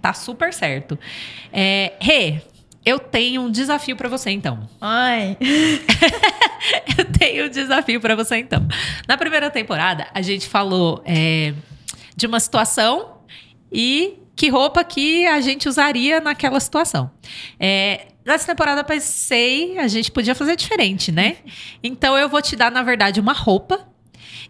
Tá super certo. É, Rê, eu tenho um desafio pra você, então. Ai. Eu tenho um desafio pra você, então. Na primeira temporada, a gente falou é, de uma situação e que roupa que a gente usaria naquela situação. É, nessa temporada, pensei, a gente podia fazer diferente, né? Então, eu vou te dar, na verdade, uma roupa.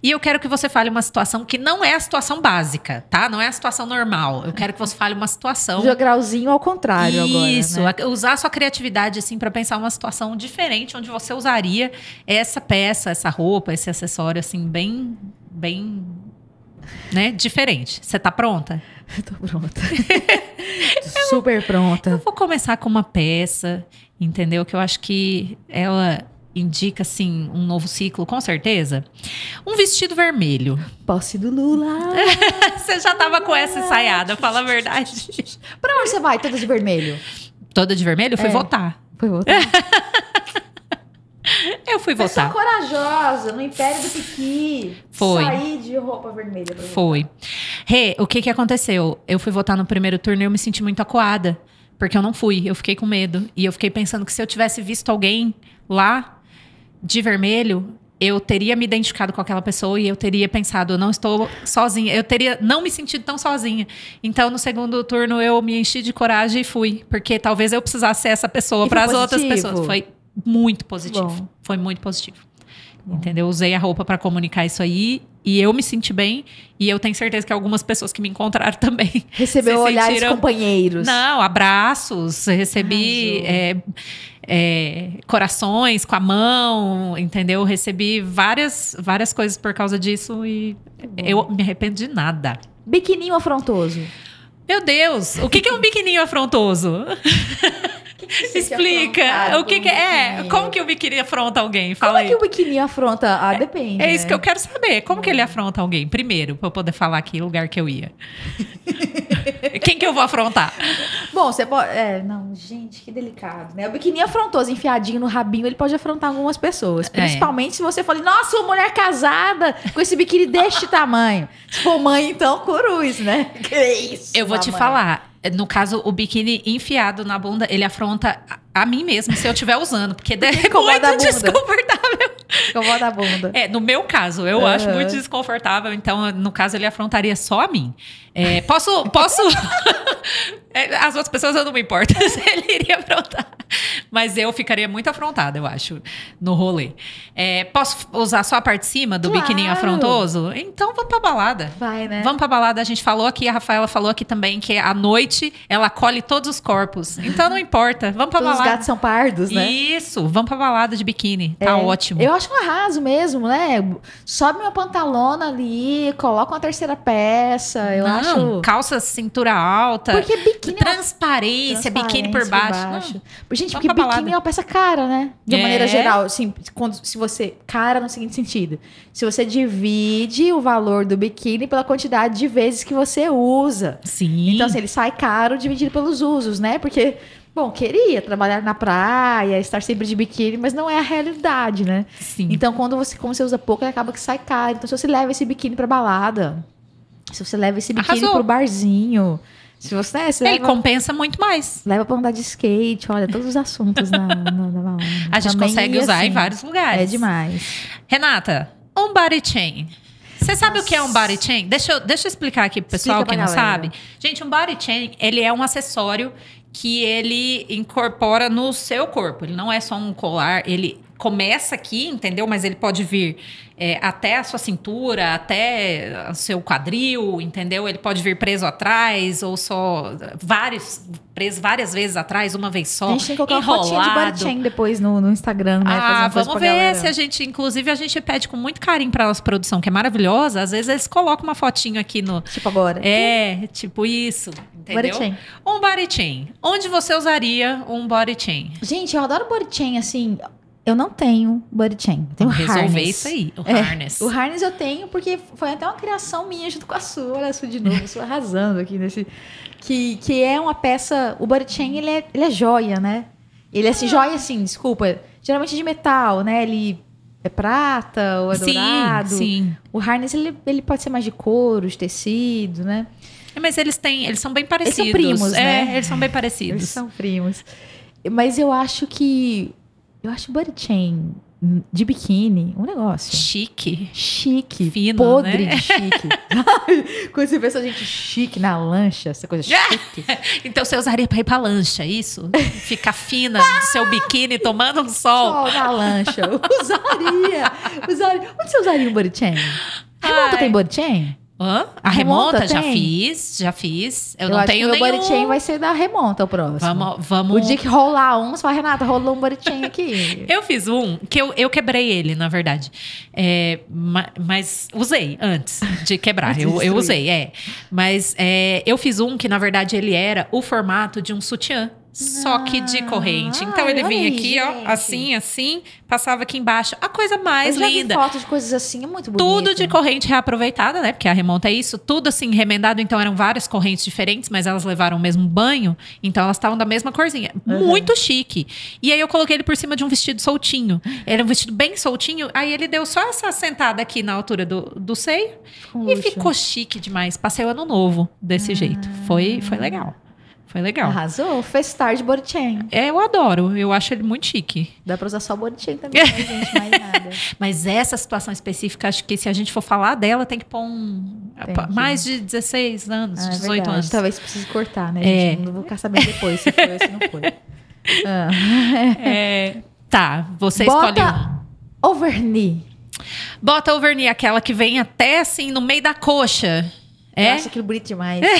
E eu quero que você fale uma situação que não é a situação básica, tá? Não é a situação normal. Eu quero que você fale uma situação Jograuzinho ao contrário isso, agora, né? a- usar a sua criatividade assim para pensar uma situação diferente onde você usaria essa peça, essa roupa, esse acessório assim bem bem né, diferente. Você tá pronta? Tô pronta. Super pronta. Eu vou começar com uma peça, entendeu? Que eu acho que ela indica assim um novo ciclo, com certeza. Um vestido vermelho. Posse do Lula. Você já tava com essa ensaiada, fala a verdade. pra onde você vai, toda de vermelho? Toda de vermelho, fui É. votar. Foi outra. Eu fui Pessoa votar. corajosa, no Império do Piqui. Foi. Sair de roupa vermelha. Foi. Rê, o que que aconteceu? Eu fui votar no primeiro turno e eu me senti muito acuada. Porque eu não fui, eu fiquei com medo. E eu fiquei pensando que se eu tivesse visto alguém lá de vermelho, eu teria me identificado com aquela pessoa e eu teria pensado, eu não estou sozinha. Eu teria não me sentido tão sozinha. Então, no segundo turno, eu me enchi de coragem e fui. Porque talvez eu precisasse ser essa pessoa para as outras pessoas. Foi muito positivo. Bom. Foi muito positivo. Entendeu? Usei a roupa para comunicar isso aí e eu me senti bem. E eu tenho certeza que algumas pessoas que me encontraram também. Recebeu Se olhares sentiram- companheiros. Não, abraços, recebi é, é, corações com a mão, entendeu? Recebi várias, várias coisas por causa disso e eu me arrependo de nada. Biquininho afrontoso. Meu Deus, o que, que é um biquininho afrontoso? Explica. O que, que é? Como que o biquíni afronta alguém? Fala Como é aí. que o biquininho afronta? Ah, depende. É isso né? que eu quero saber. Como que ele afronta alguém? Primeiro, pra eu poder falar aqui o lugar que eu ia. Quem que eu vou afrontar? Bom, você pode. É, não, gente, que delicado, né? O biquininho afrontoso, enfiadinho no rabinho, ele pode afrontar algumas pessoas. É. Principalmente se você for, nossa, uma mulher casada com esse biquíni deste tamanho. Se for mãe, então, cruz, né? Que isso? Eu vou te mamãe. falar. No caso, o biquíni enfiado na bunda, ele afronta a, a mim mesmo se eu estiver usando. Porque é incomoda a muito desconfortável. Vou dar bunda. É, no meu caso, eu Aham. acho muito desconfortável. Então, no caso, ele afrontaria só a mim. É, posso. posso... É, As outras pessoas eu não me importo se ele iria afrontar. Mas eu ficaria muito afrontada, eu acho, no rolê. É, posso usar só a parte de cima do Claro. biquininho afrontoso? Então vamos pra balada. Vai, né? Vamos pra balada, a gente falou aqui, a Rafaela falou aqui também que à noite ela colhe todos os corpos. Então não importa, vamos pra Todos os balada. gatos são pardos, né? Isso, vamos pra balada de biquíni. Tá É. ótimo. Eu acho um arraso mesmo, né? Sobe uma pantalona ali, coloca uma terceira peça. Eu não, acho. calça cintura alta, Porque biquíni é transparência, biquíni por baixo. Não, Gente, porque pra balada. biquíni é uma peça cara, né? De uma É. maneira geral, assim, quando, se você. Cara no seguinte sentido. Se você divide o valor do biquíni pela quantidade de vezes que você usa. Sim. Então, assim, ele sai caro dividido pelos usos, né? Porque, bom, queria trabalhar na praia, estar sempre de biquíni, mas não é a realidade, né? sim. Então, quando você, como você usa pouco, ele acaba que sai caro. Então, se você leva esse biquíni pra balada, se você leva esse biquíni Arrasou. pro barzinho, se você, né, você Ele leva, compensa muito mais. leva pra andar de skate, olha, todos os assuntos na, na, na balada. A gente Também consegue usar em assim, vários lugares. É demais. Renata, um body chain. Você sabe o que é um Nossa. body chain? Deixa eu, deixa eu explicar aqui pro pessoal Explica que não galera. sabe. Gente, um body chain, ele é um acessório que ele incorpora no seu corpo. Ele não é só um colar, ele começa aqui, entendeu? Mas ele pode vir é, até a sua cintura, até o seu quadril, entendeu? Ele pode vir preso atrás ou só vários preso várias vezes atrás, uma vez só. a gente tem que colocar uma fotinha de chain depois no, no Instagram, né? Ah, vamos ver galera. se a gente, inclusive, a gente pede com muito carinho pra nossa produção, que é maravilhosa. Às vezes eles colocam uma fotinho aqui no. Tipo agora. É, tipo isso, entendeu? Body chain. Um body chain. Onde você usaria um body chain? Gente, eu adoro body chain, assim. Eu não tenho body chain. Eu tenho resolver harness. isso aí, o É, harness. O harness eu tenho porque foi até uma criação minha junto com a sua. Olha a sua de novo, sua arrasando aqui nesse. Que, que é uma peça. O body chain, ele é, ele é joia, né? Ele é assim, joia assim, desculpa. Geralmente de metal, né? Ele é prata ou é sim, dourado. sim. O harness, ele, ele pode ser mais de couro, de tecido, né? É, Mas eles têm, eles são bem Eles parecidos. são primos, é, né? eles são bem Eles parecidos. são primos. Mas eu acho que. Eu acho body chain de biquíni um negócio. Chique. Chique, Fino, podre né? de chique. Quando você pensa gente chique na lancha, essa coisa chique. Então você usaria pra ir pra lancha, é isso? Ficar fina no seu biquíni tomando um sol. Sol na lancha. Usaria. usaria. Onde você usaria um body chain? Remonta Ai. tem body chain? Hã? A Remonta remonta, já fiz, já fiz. Eu, não acho tenho que o nenhum. body chain vai ser da remonta o próximo. Vamos, O vamos. dia que rolar um, você fala, Renata, rolou um body chain aqui. Eu fiz um que eu, eu quebrei ele, na verdade. É, ma- mas usei antes de quebrar. De eu, eu usei, é. Mas é, eu fiz um que, na verdade, ele era o formato de um sutiã. Só que de Ah, corrente. Então ele vinha aí, aqui, ó, assim, assim, passava aqui embaixo. A coisa mais eu já vi linda. fotos de coisas assim, é muito bonito. Tudo de corrente reaproveitada, né? Porque a remonta é isso. Tudo assim, remendado. Então eram várias correntes diferentes, mas elas levaram o mesmo banho. Então elas estavam da mesma corzinha. Uhum. Muito chique. E aí eu coloquei ele por cima de um vestido soltinho. Era um vestido bem soltinho. Aí ele deu só essa sentada aqui na altura do, do seio. Com E ficou chique demais. Passei o ano novo desse jeito. Foi, foi legal. Foi legal. Arrasou. Festar de body chain. É, eu adoro. Eu acho ele muito chique. Dá pra usar só body chain também, né, gente? Mais nada. Mas essa situação específica, acho que se a gente for falar dela, tem que pôr um, mais de 16 anos, Ah, é 18 verdade. anos. Talvez precise cortar, né, É. gente? Não vou ficar sabendo depois se foi ou se não foi. Ah. É, tá, você Bota- escolhe um. Overknee. Bota o verniz, aquela que vem até assim no meio da coxa. Eu É? acho aquilo bonito demais.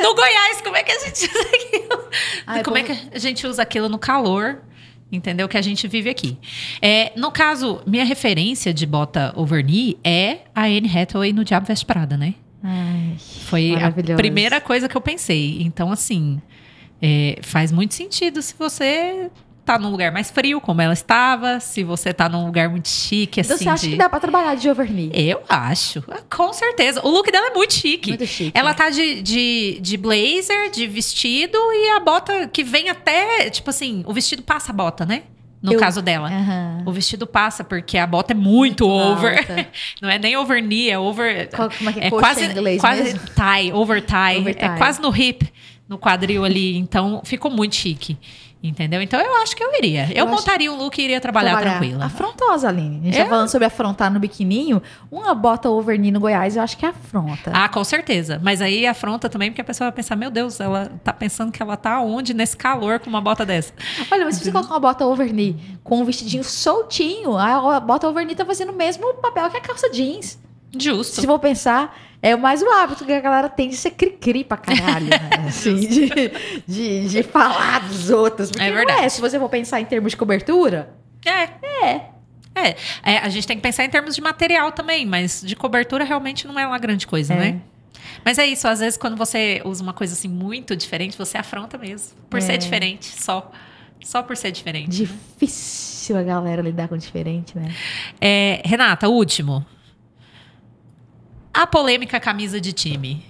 No Goiás, como é que a gente usa aquilo? Ai, como é que a gente usa aquilo no calor? Entendeu? Que a gente vive aqui. É, no caso, minha referência de bota overknee é a Anne Hathaway no Diabo Veste Prada, né? Ai, Foi a primeira coisa que eu pensei. Então, assim, é, faz muito sentido se você tá num lugar mais frio, como ela estava, se você tá num lugar muito chique, Então assim. você acha de- que dá pra trabalhar de overknee? Eu acho, com certeza. O look dela é muito chique. Muito chique. Ela tá de, de, de blazer, de vestido e a bota que vem até, tipo assim, o vestido passa a bota, né? No Eu- caso dela. O vestido passa, porque a bota é muito, over. alta. Não é nem over knee, é over. Qual- como é que é É quase, inglês quase mesmo? tie, over tie. Over É tie. quase no hip, no quadril ali. Então, ficou muito chique. Entendeu? Então, eu acho que eu iria. Eu, Eu montaria um look e iria trabalhar, tranquila. Afrontosa, Aline. A gente É. tá falando sobre afrontar no biquininho. Uma bota overknee no Goiás, eu acho que é afronta. Ah, com certeza. Mas aí afronta também, porque a pessoa vai pensar, meu Deus, ela tá pensando que ela tá onde nesse calor com uma bota dessa? Olha, mas se você colocar uma bota overknee com um vestidinho soltinho, a bota overknee tá fazendo o mesmo papel que a calça jeans. Justo. Se for pensar, é mais o hábito que a galera tem de ser cri-cri pra caralho, né? Assim, de, de, de falar dos outros. Porque É verdade. é, se você for pensar em termos de cobertura, É. É. É. É, a gente tem que pensar em termos de material também, mas de cobertura realmente não é uma grande coisa, É. né? Mas é isso, às vezes quando você usa uma coisa assim muito diferente, você afronta mesmo. Por É. ser diferente, só. Só por ser diferente. difícil a galera lidar com diferente, né? É, Renata, último. A polêmica camisa de time.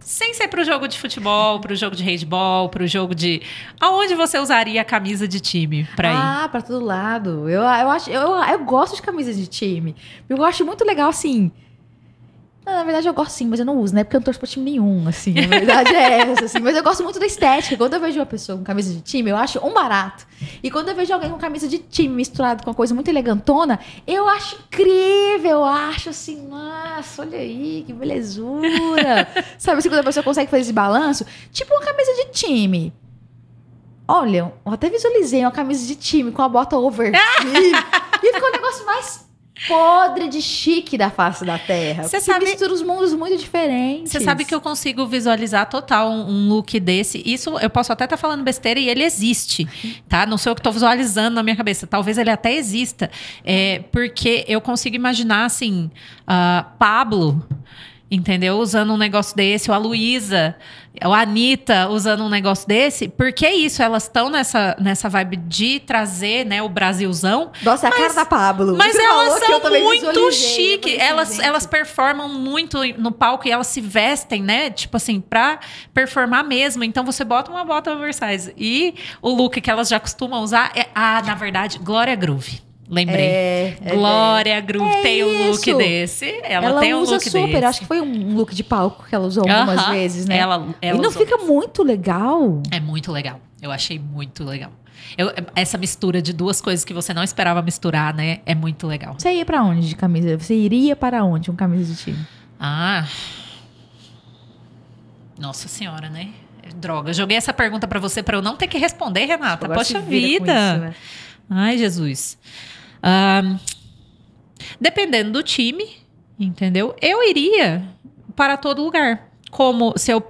Sem ser pro jogo de futebol, pro jogo de handball, pro jogo de. Aonde você usaria a camisa de time pra ir? Ah, pra todo lado. Eu, eu, acho, eu, eu gosto de camisas de time. Eu acho muito legal, assim. Não, Na verdade, eu gosto sim, mas eu não uso, né? Porque eu não torço pra time nenhum, assim. A verdade é essa, assim. Mas eu gosto muito da estética. Quando eu vejo uma pessoa com camisa de time, eu acho um barato. E quando eu vejo alguém com camisa de time misturado com uma coisa muito elegantona, eu acho incrível. Eu acho assim, nossa, olha aí, que belezura. Sabe assim, quando a pessoa consegue fazer esse balanço? Tipo uma camisa de time. Olha, eu até visualizei uma camisa de time com a bota over. e ficou um negócio mais podre de chique da face da terra. Você sabe- mistura os mundos muito diferentes. Você sabe que eu consigo visualizar total um, um look desse. Isso eu posso até estar falando besteira e ele existe, tá? Não sei o que estou visualizando na minha cabeça. Talvez ele até exista. É, porque eu consigo imaginar, assim, a Pablo, entendeu? Usando um negócio desse, ou a Luísa, ou a Anitta usando um negócio desse. Porque é isso, elas estão nessa, nessa vibe de trazer né, o Brasilzão. Nossa, é a cara Mas- da Pablo. Mas elas são muito chique. assim, Elas, gente, elas performam muito no palco e elas se vestem, né? Tipo assim, pra performar mesmo. Então você bota uma bota oversize. E o look que elas já costumam usar é. Ah, na verdade, Glória Groove. Lembrei. É, é, Glória Groove É tem um look desse. Ela, Ela, tem um look super. desse. Acho que foi um look de palco que ela usou algumas Aham. vezes, né? Ela, ela e não fica muito legal. É muito legal. Eu achei muito legal. Eu- essa mistura de duas coisas que você não esperava misturar, né? É muito legal. Você ia pra onde de camisa? Você iria para onde com camisa de time? Ah. Nossa senhora, né? Droga, joguei essa pergunta pra você pra eu não ter que responder, Renata. Poxa vida. isso, né? Ai, Jesus. Ahn, dependendo do time, entendeu? Eu iria para todo lugar. Como se eu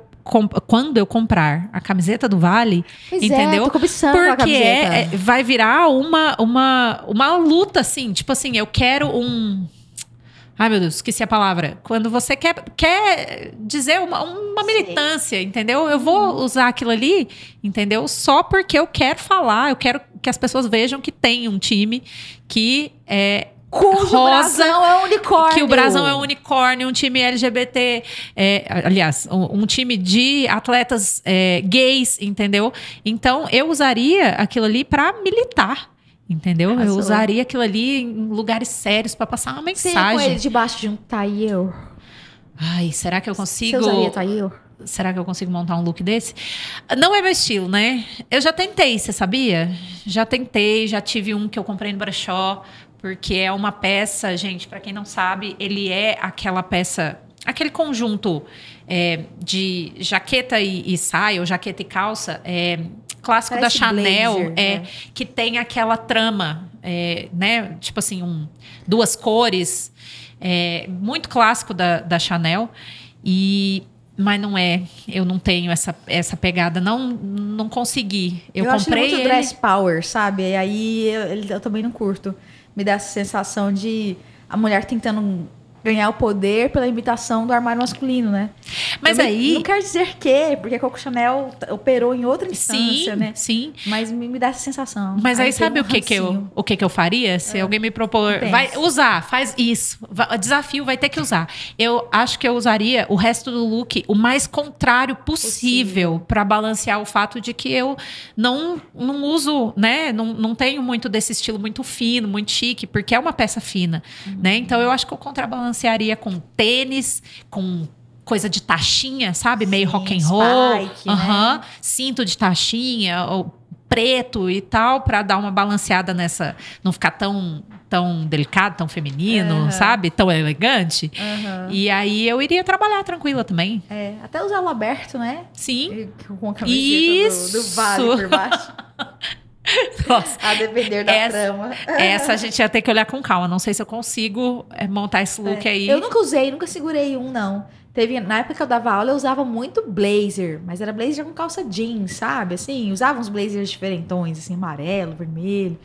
quando eu comprar a camiseta do Vale, Pois Entendeu? É, cobiçando a porque é, é- vai virar uma, uma, uma luta, assim. Tipo assim, eu quero um. Ai, meu Deus, esqueci a palavra. Quando você quer, quer dizer uma, uma militância, entendeu? Eu vou Uhum. usar aquilo ali, entendeu? Só porque eu quero falar, eu quero que as pessoas vejam que tem um time que é Cujo rosa, brasão é um unicórnio. que o brasão é um unicórnio, um time LGBT, é, aliás, um, um time de atletas é, gays, entendeu? Então eu usaria aquilo ali para militar. Entendeu? Eu usaria aquilo ali em lugares sérios para passar uma Seria com mensagem. ele debaixo de um taio. Ai, será que eu Você consigo? usaria taio? Será que eu consigo montar um look desse? Não é meu estilo, né? Eu já tentei, você sabia? Já tentei, já tive um que eu comprei no brechó, porque é uma peça, gente, para quem não sabe, ele é aquela peça, aquele conjunto é, de jaqueta e, e saia, ou jaqueta e calça, é, clássico Parece da Chanel, blazer, é, né? que tem aquela trama, é, né? Tipo assim, um, duas cores, é, muito clássico da, da Chanel. E mas não é, eu não tenho essa, essa pegada, não não consegui. Eu, acho comprei muito ele. dress power, sabe? E aí eu, eu também não curto. Me dá essa sensação de a mulher tentando ganhar o poder pela imitação do armário masculino, né? Mas Também aí Não quer dizer que, porque a Coco Chanel operou em outra sim, instância, né? sim. Mas me, me dá essa sensação. Mas aí, tem sabe um o que que eu, o que que eu faria? Se alguém me propor, vai usar, faz isso. Va- desafio vai ter que usar. Eu acho que eu usaria o resto do look o mais contrário possível para balancear o fato de que eu não, não uso, né? Não, não tenho muito desse estilo muito fino, muito chique, porque é uma peça fina, né? Então eu acho que eu contrabalancearia com tênis, com coisa de taxinha, sabe? Meio Sim, rock and roll, spike, né? aham, cinto de taxinha, ou preto e tal, pra dar uma balanceada nessa, não ficar tão tão delicado, tão feminino, Aham. sabe? Tão elegante. Aham. E aí eu iria trabalhar tranquila também. É, até usar o aberto, né? Sim. E Com a camiseta do, do Isso. vale por baixo. Nossa, A depender da Essa- trama. essa a gente ia ter que olhar com calma. Não sei se eu consigo é, montar esse look É. aí. Eu nunca usei, nunca segurei um, não. Teve, na época que eu dava aula, eu usava muito blazer, mas era blazer com calça jeans, sabe? Assim, usava uns blazers diferentões, assim, amarelo, vermelho.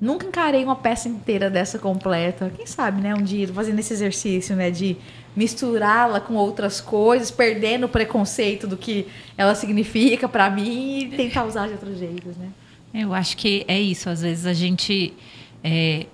Nunca encarei uma peça inteira dessa completa. Quem sabe, né? Um dia fazendo esse exercício, né? De misturá-la com outras coisas, perdendo o preconceito do que ela significa pra mim e tentar usar de outros jeitos, né? Eu acho que é isso. Às vezes a gente é,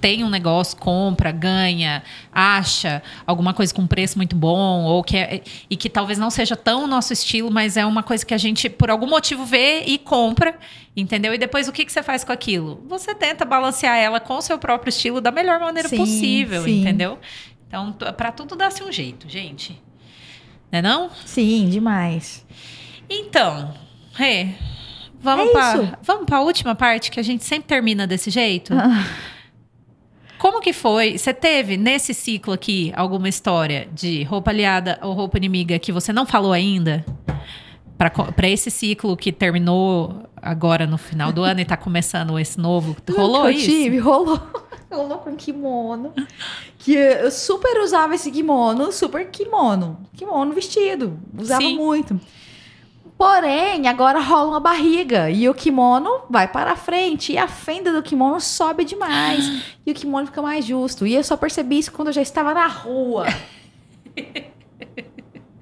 tem um negócio, compra, ganha, acha alguma coisa com preço muito bom, ou que é- e que talvez não seja tão o nosso estilo, mas é uma coisa que a gente, por algum motivo, vê e compra, entendeu? E depois o que, que você faz com aquilo? Você tenta balancear ela com o seu próprio estilo da melhor maneira Sim, possível, sim. entendeu? Então, pra tudo dá-se um jeito, gente. Não é não? Sim, demais. Então, Rê, vamos É para vamos para a última parte que a gente sempre termina desse jeito. Ah. Como que foi? Você teve nesse ciclo aqui alguma história de roupa aliada ou roupa inimiga que você não falou ainda? Para esse ciclo que terminou agora no final do ano e tá começando esse novo, rolou que eu isso? tive, rolou. Rolou com kimono. Que eu super usava esse kimono, super kimono. Kimono vestido. Usava Sim. muito. Porém, agora rola uma barriga e o kimono vai para a frente e a fenda do kimono sobe demais e o kimono fica mais justo. E eu só percebi isso quando eu já estava na rua.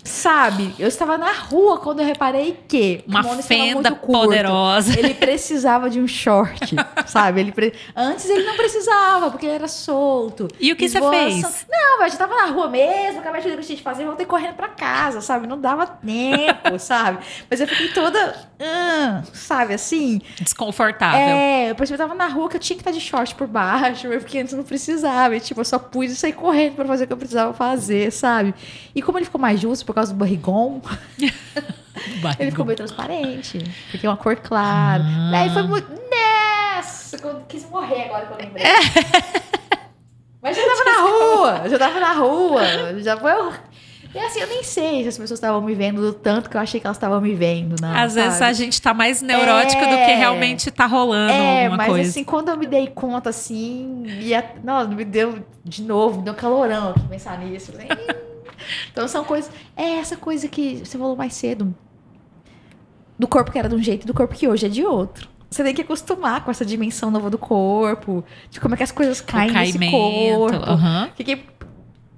Sabe? Eu estava na rua quando eu reparei que Uma estava fenda muito curto. poderosa. Ele precisava de um short, sabe? Ele pre- Antes ele não precisava, porque ele era solto. E o que você fez? Não, a gente tava na rua mesmo, acabei de fazer o que a gente fazia, voltei correndo pra casa, sabe? Não dava tempo, sabe? Mas eu fiquei toda, sabe, assim. Desconfortável. É, eu percebi que eu tava na rua que eu tinha que estar de short por baixo, porque antes eu não precisava. E, tipo, eu só pude sair correndo pra fazer o que eu precisava fazer, sabe? E como ele ficou mais justo por causa do barrigão, ele ficou bem transparente. Porque é uma cor clara. Ah. Daí foi muito. Nossa! Eu quis morrer agora que eu lembrei. Mas eu já tava na rua! Eu já tava na rua! Já foi. E assim, eu nem sei se as pessoas estavam me vendo do tanto que eu achei que elas estavam me vendo, não. Às vezes sabe? a gente tá mais neurótico do que É. realmente tá rolando É, alguma mas coisa. assim, quando eu me dei conta, assim, e a... não, me deu de novo, me deu calorão aqui pensar nisso. Falei. Então são coisas. É essa coisa que você falou mais cedo. Do corpo que era de um jeito e do corpo que hoje é de outro. Você tem que acostumar com essa dimensão nova do corpo, de como é que as coisas caem nesse corpo. aham. Que, que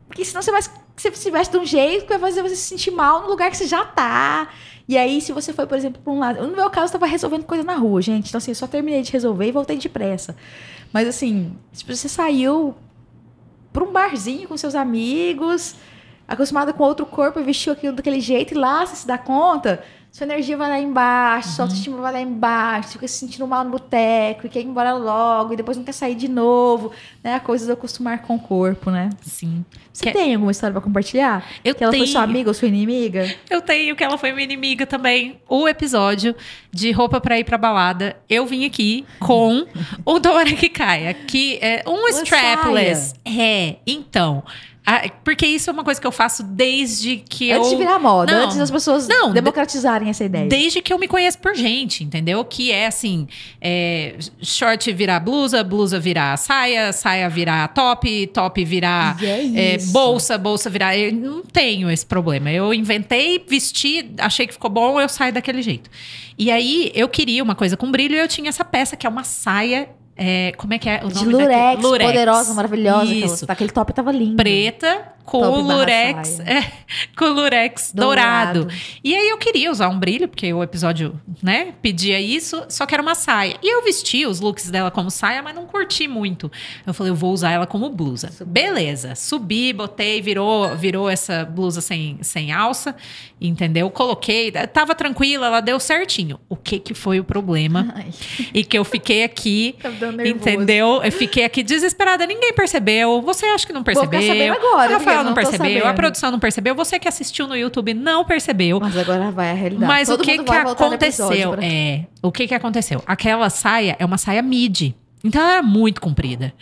Porque senão você vai você se veste de um jeito que vai fazer você se sentir mal no lugar que você já tá. E aí, se você foi, por exemplo, pra um lado. No meu caso, eu tava resolvendo coisa na rua, gente. Então, assim, eu só terminei de resolver e voltei depressa. Mas, assim, se você saiu pra um barzinho com seus amigos, acostumada com outro corpo, vestiu aquilo daquele jeito, e lá você se dá conta sua energia vai lá embaixo, sua autoestima vai lá embaixo, fica se sentindo mal no boteco e quer ir embora logo e depois não quer sair de novo, né? A coisa de acostumar com o corpo, né? Sim. Você que... tem alguma história para compartilhar? Eu que ela tenho. foi sua amiga ou sua inimiga? Eu tenho que ela foi minha inimiga também. O episódio de roupa para ir pra balada, eu vim aqui com o Dora que caia, que é um Uma strapless. Saia. É, então, ah, porque isso é uma coisa que eu faço desde que antes eu... Antes de virar moda, não, antes das pessoas não, democratizarem essa ideia. Desde que eu me conheço por gente, entendeu? Que é assim, é, short virar blusa, blusa virar saia, saia virar top, top virar é é, bolsa, bolsa virar... Eu não tenho esse problema. Eu inventei, vesti, achei que ficou bom, eu saio daquele jeito. E aí, eu queria uma coisa com brilho e eu tinha essa peça, que é uma saia é, como é que é o nome? De lurex, lurex. poderosa, maravilhosa. Isso. Aquela, aquele top tava lindo. Preta, com o lurex, é, com o lurex dourado. dourado. E aí eu queria usar um brilho, porque o episódio, né, pedia isso, só que era uma saia. E eu vesti os looks dela como saia, mas não curti muito. Eu falei, eu vou usar ela como blusa. Beleza. Subi, botei, virou, virou essa blusa sem, sem alça, entendeu? Coloquei, tava tranquila, ela deu certinho. O que que foi o problema? Ai. E que eu fiquei aqui, tá entendeu? Eu fiquei aqui desesperada, ninguém percebeu. Você acha que não percebeu? Vou ficar agora. Rafael não, não percebeu, a produção não percebeu, você que assistiu no YouTube não percebeu. Mas agora vai a realidade. Mas Todo o que que aconteceu? É, o que que aconteceu? Aquela saia é uma saia midi. Então ela era muito comprida.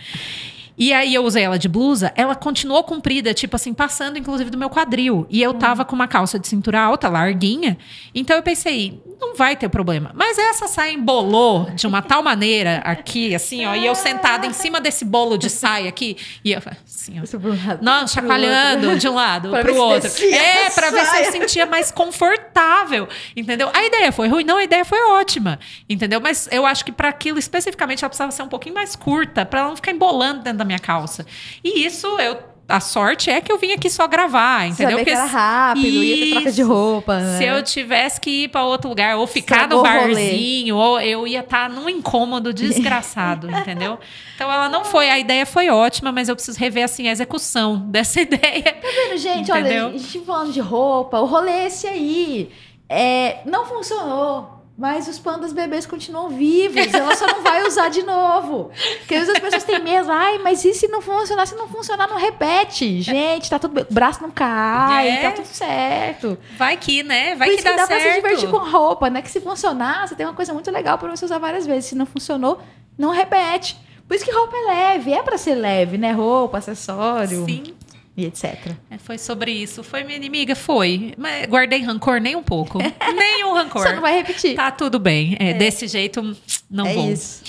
E aí eu usei ela de blusa, ela continuou comprida, tipo assim, passando inclusive do meu quadril. E eu hum. tava com uma calça de cintura alta, larguinha. Então eu pensei, não vai ter problema. Mas essa saia embolou de uma tal maneira aqui, assim, ó, e eu sentada em cima desse bolo de saia aqui, e eu assim, ó, não, chacoalhando de um lado para o outro. É, para ver se eu sentia mais confortável, entendeu? A ideia foi ruim, não, a ideia foi ótima, entendeu? Mas eu acho que para aquilo especificamente ela precisava ser um pouquinho mais curta, para ela não ficar embolando dentro da minha calça. E isso eu a sorte é que eu vim aqui só gravar, entendeu? Saber que era rápido, Isso. ia ter troca de roupa. Né? Se eu tivesse que ir para outro lugar, ou ficar no barzinho, ou eu ia estar tá num incômodo desgraçado, entendeu? Então ela não foi, a ideia foi ótima, mas eu preciso rever assim a execução dessa ideia. Tá vendo, gente? Entendeu? Olha, a gente falando de roupa, o rolê é esse aí. É, não funcionou. Mas os pandas bebês continuam vivos, ela só não vai usar de novo. Porque às vezes as pessoas têm medo, ai, mas e se não funcionar? Se não funcionar, não repete. Gente, tá tudo bem. O braço não cai, é. tá tudo certo. Vai que, né? Vai Por que dá que dá certo. pra se divertir com roupa, né? Que se funcionar, você tem uma coisa muito legal pra você usar várias vezes. Se não funcionou, não repete. Por isso que roupa é leve, é para ser leve, né? Roupa, acessório. Sim e etc. É, foi sobre isso. Foi minha inimiga? Foi. Mas guardei rancor nem um pouco. nem um rancor. Você não vai repetir. Tá tudo bem. É, é. Desse jeito, não é vou. Isso.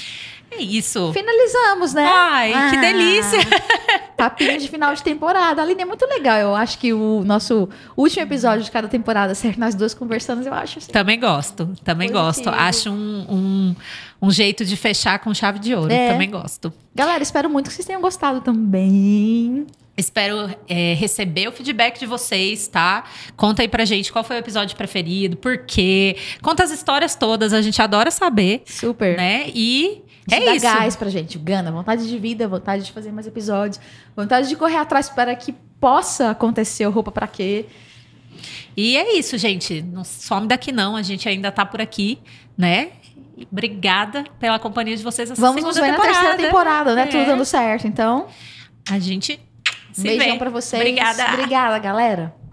É isso. Finalizamos, né? Ai, ah, que delícia! Papinho de final de temporada. Aline, é muito legal. Eu acho que o nosso último episódio de cada temporada, ser nós duas conversando, eu acho assim. Também gosto, também positivo. gosto. Acho um, um, um, jeito de fechar com chave de ouro. É. Também gosto. Galera, espero muito que vocês tenham gostado também. Espero é, receber o feedback de vocês, tá? Conta aí pra gente qual foi o episódio preferido, por quê. Conta as histórias todas, a gente adora saber. Super. Né? E é isso. gás pra gente. Gana, vontade de vida, vontade de fazer mais episódios, vontade de correr atrás para que possa acontecer o Roupa Pra Quê. E é isso, gente. Não some daqui não, a gente ainda tá por aqui, né? Obrigada pela companhia de vocês nessa Vamos nos ver temporada. na terceira temporada, né? É. Tudo dando certo. Então, a gente se Beijão pra vocês. Obrigada. Obrigada, galera.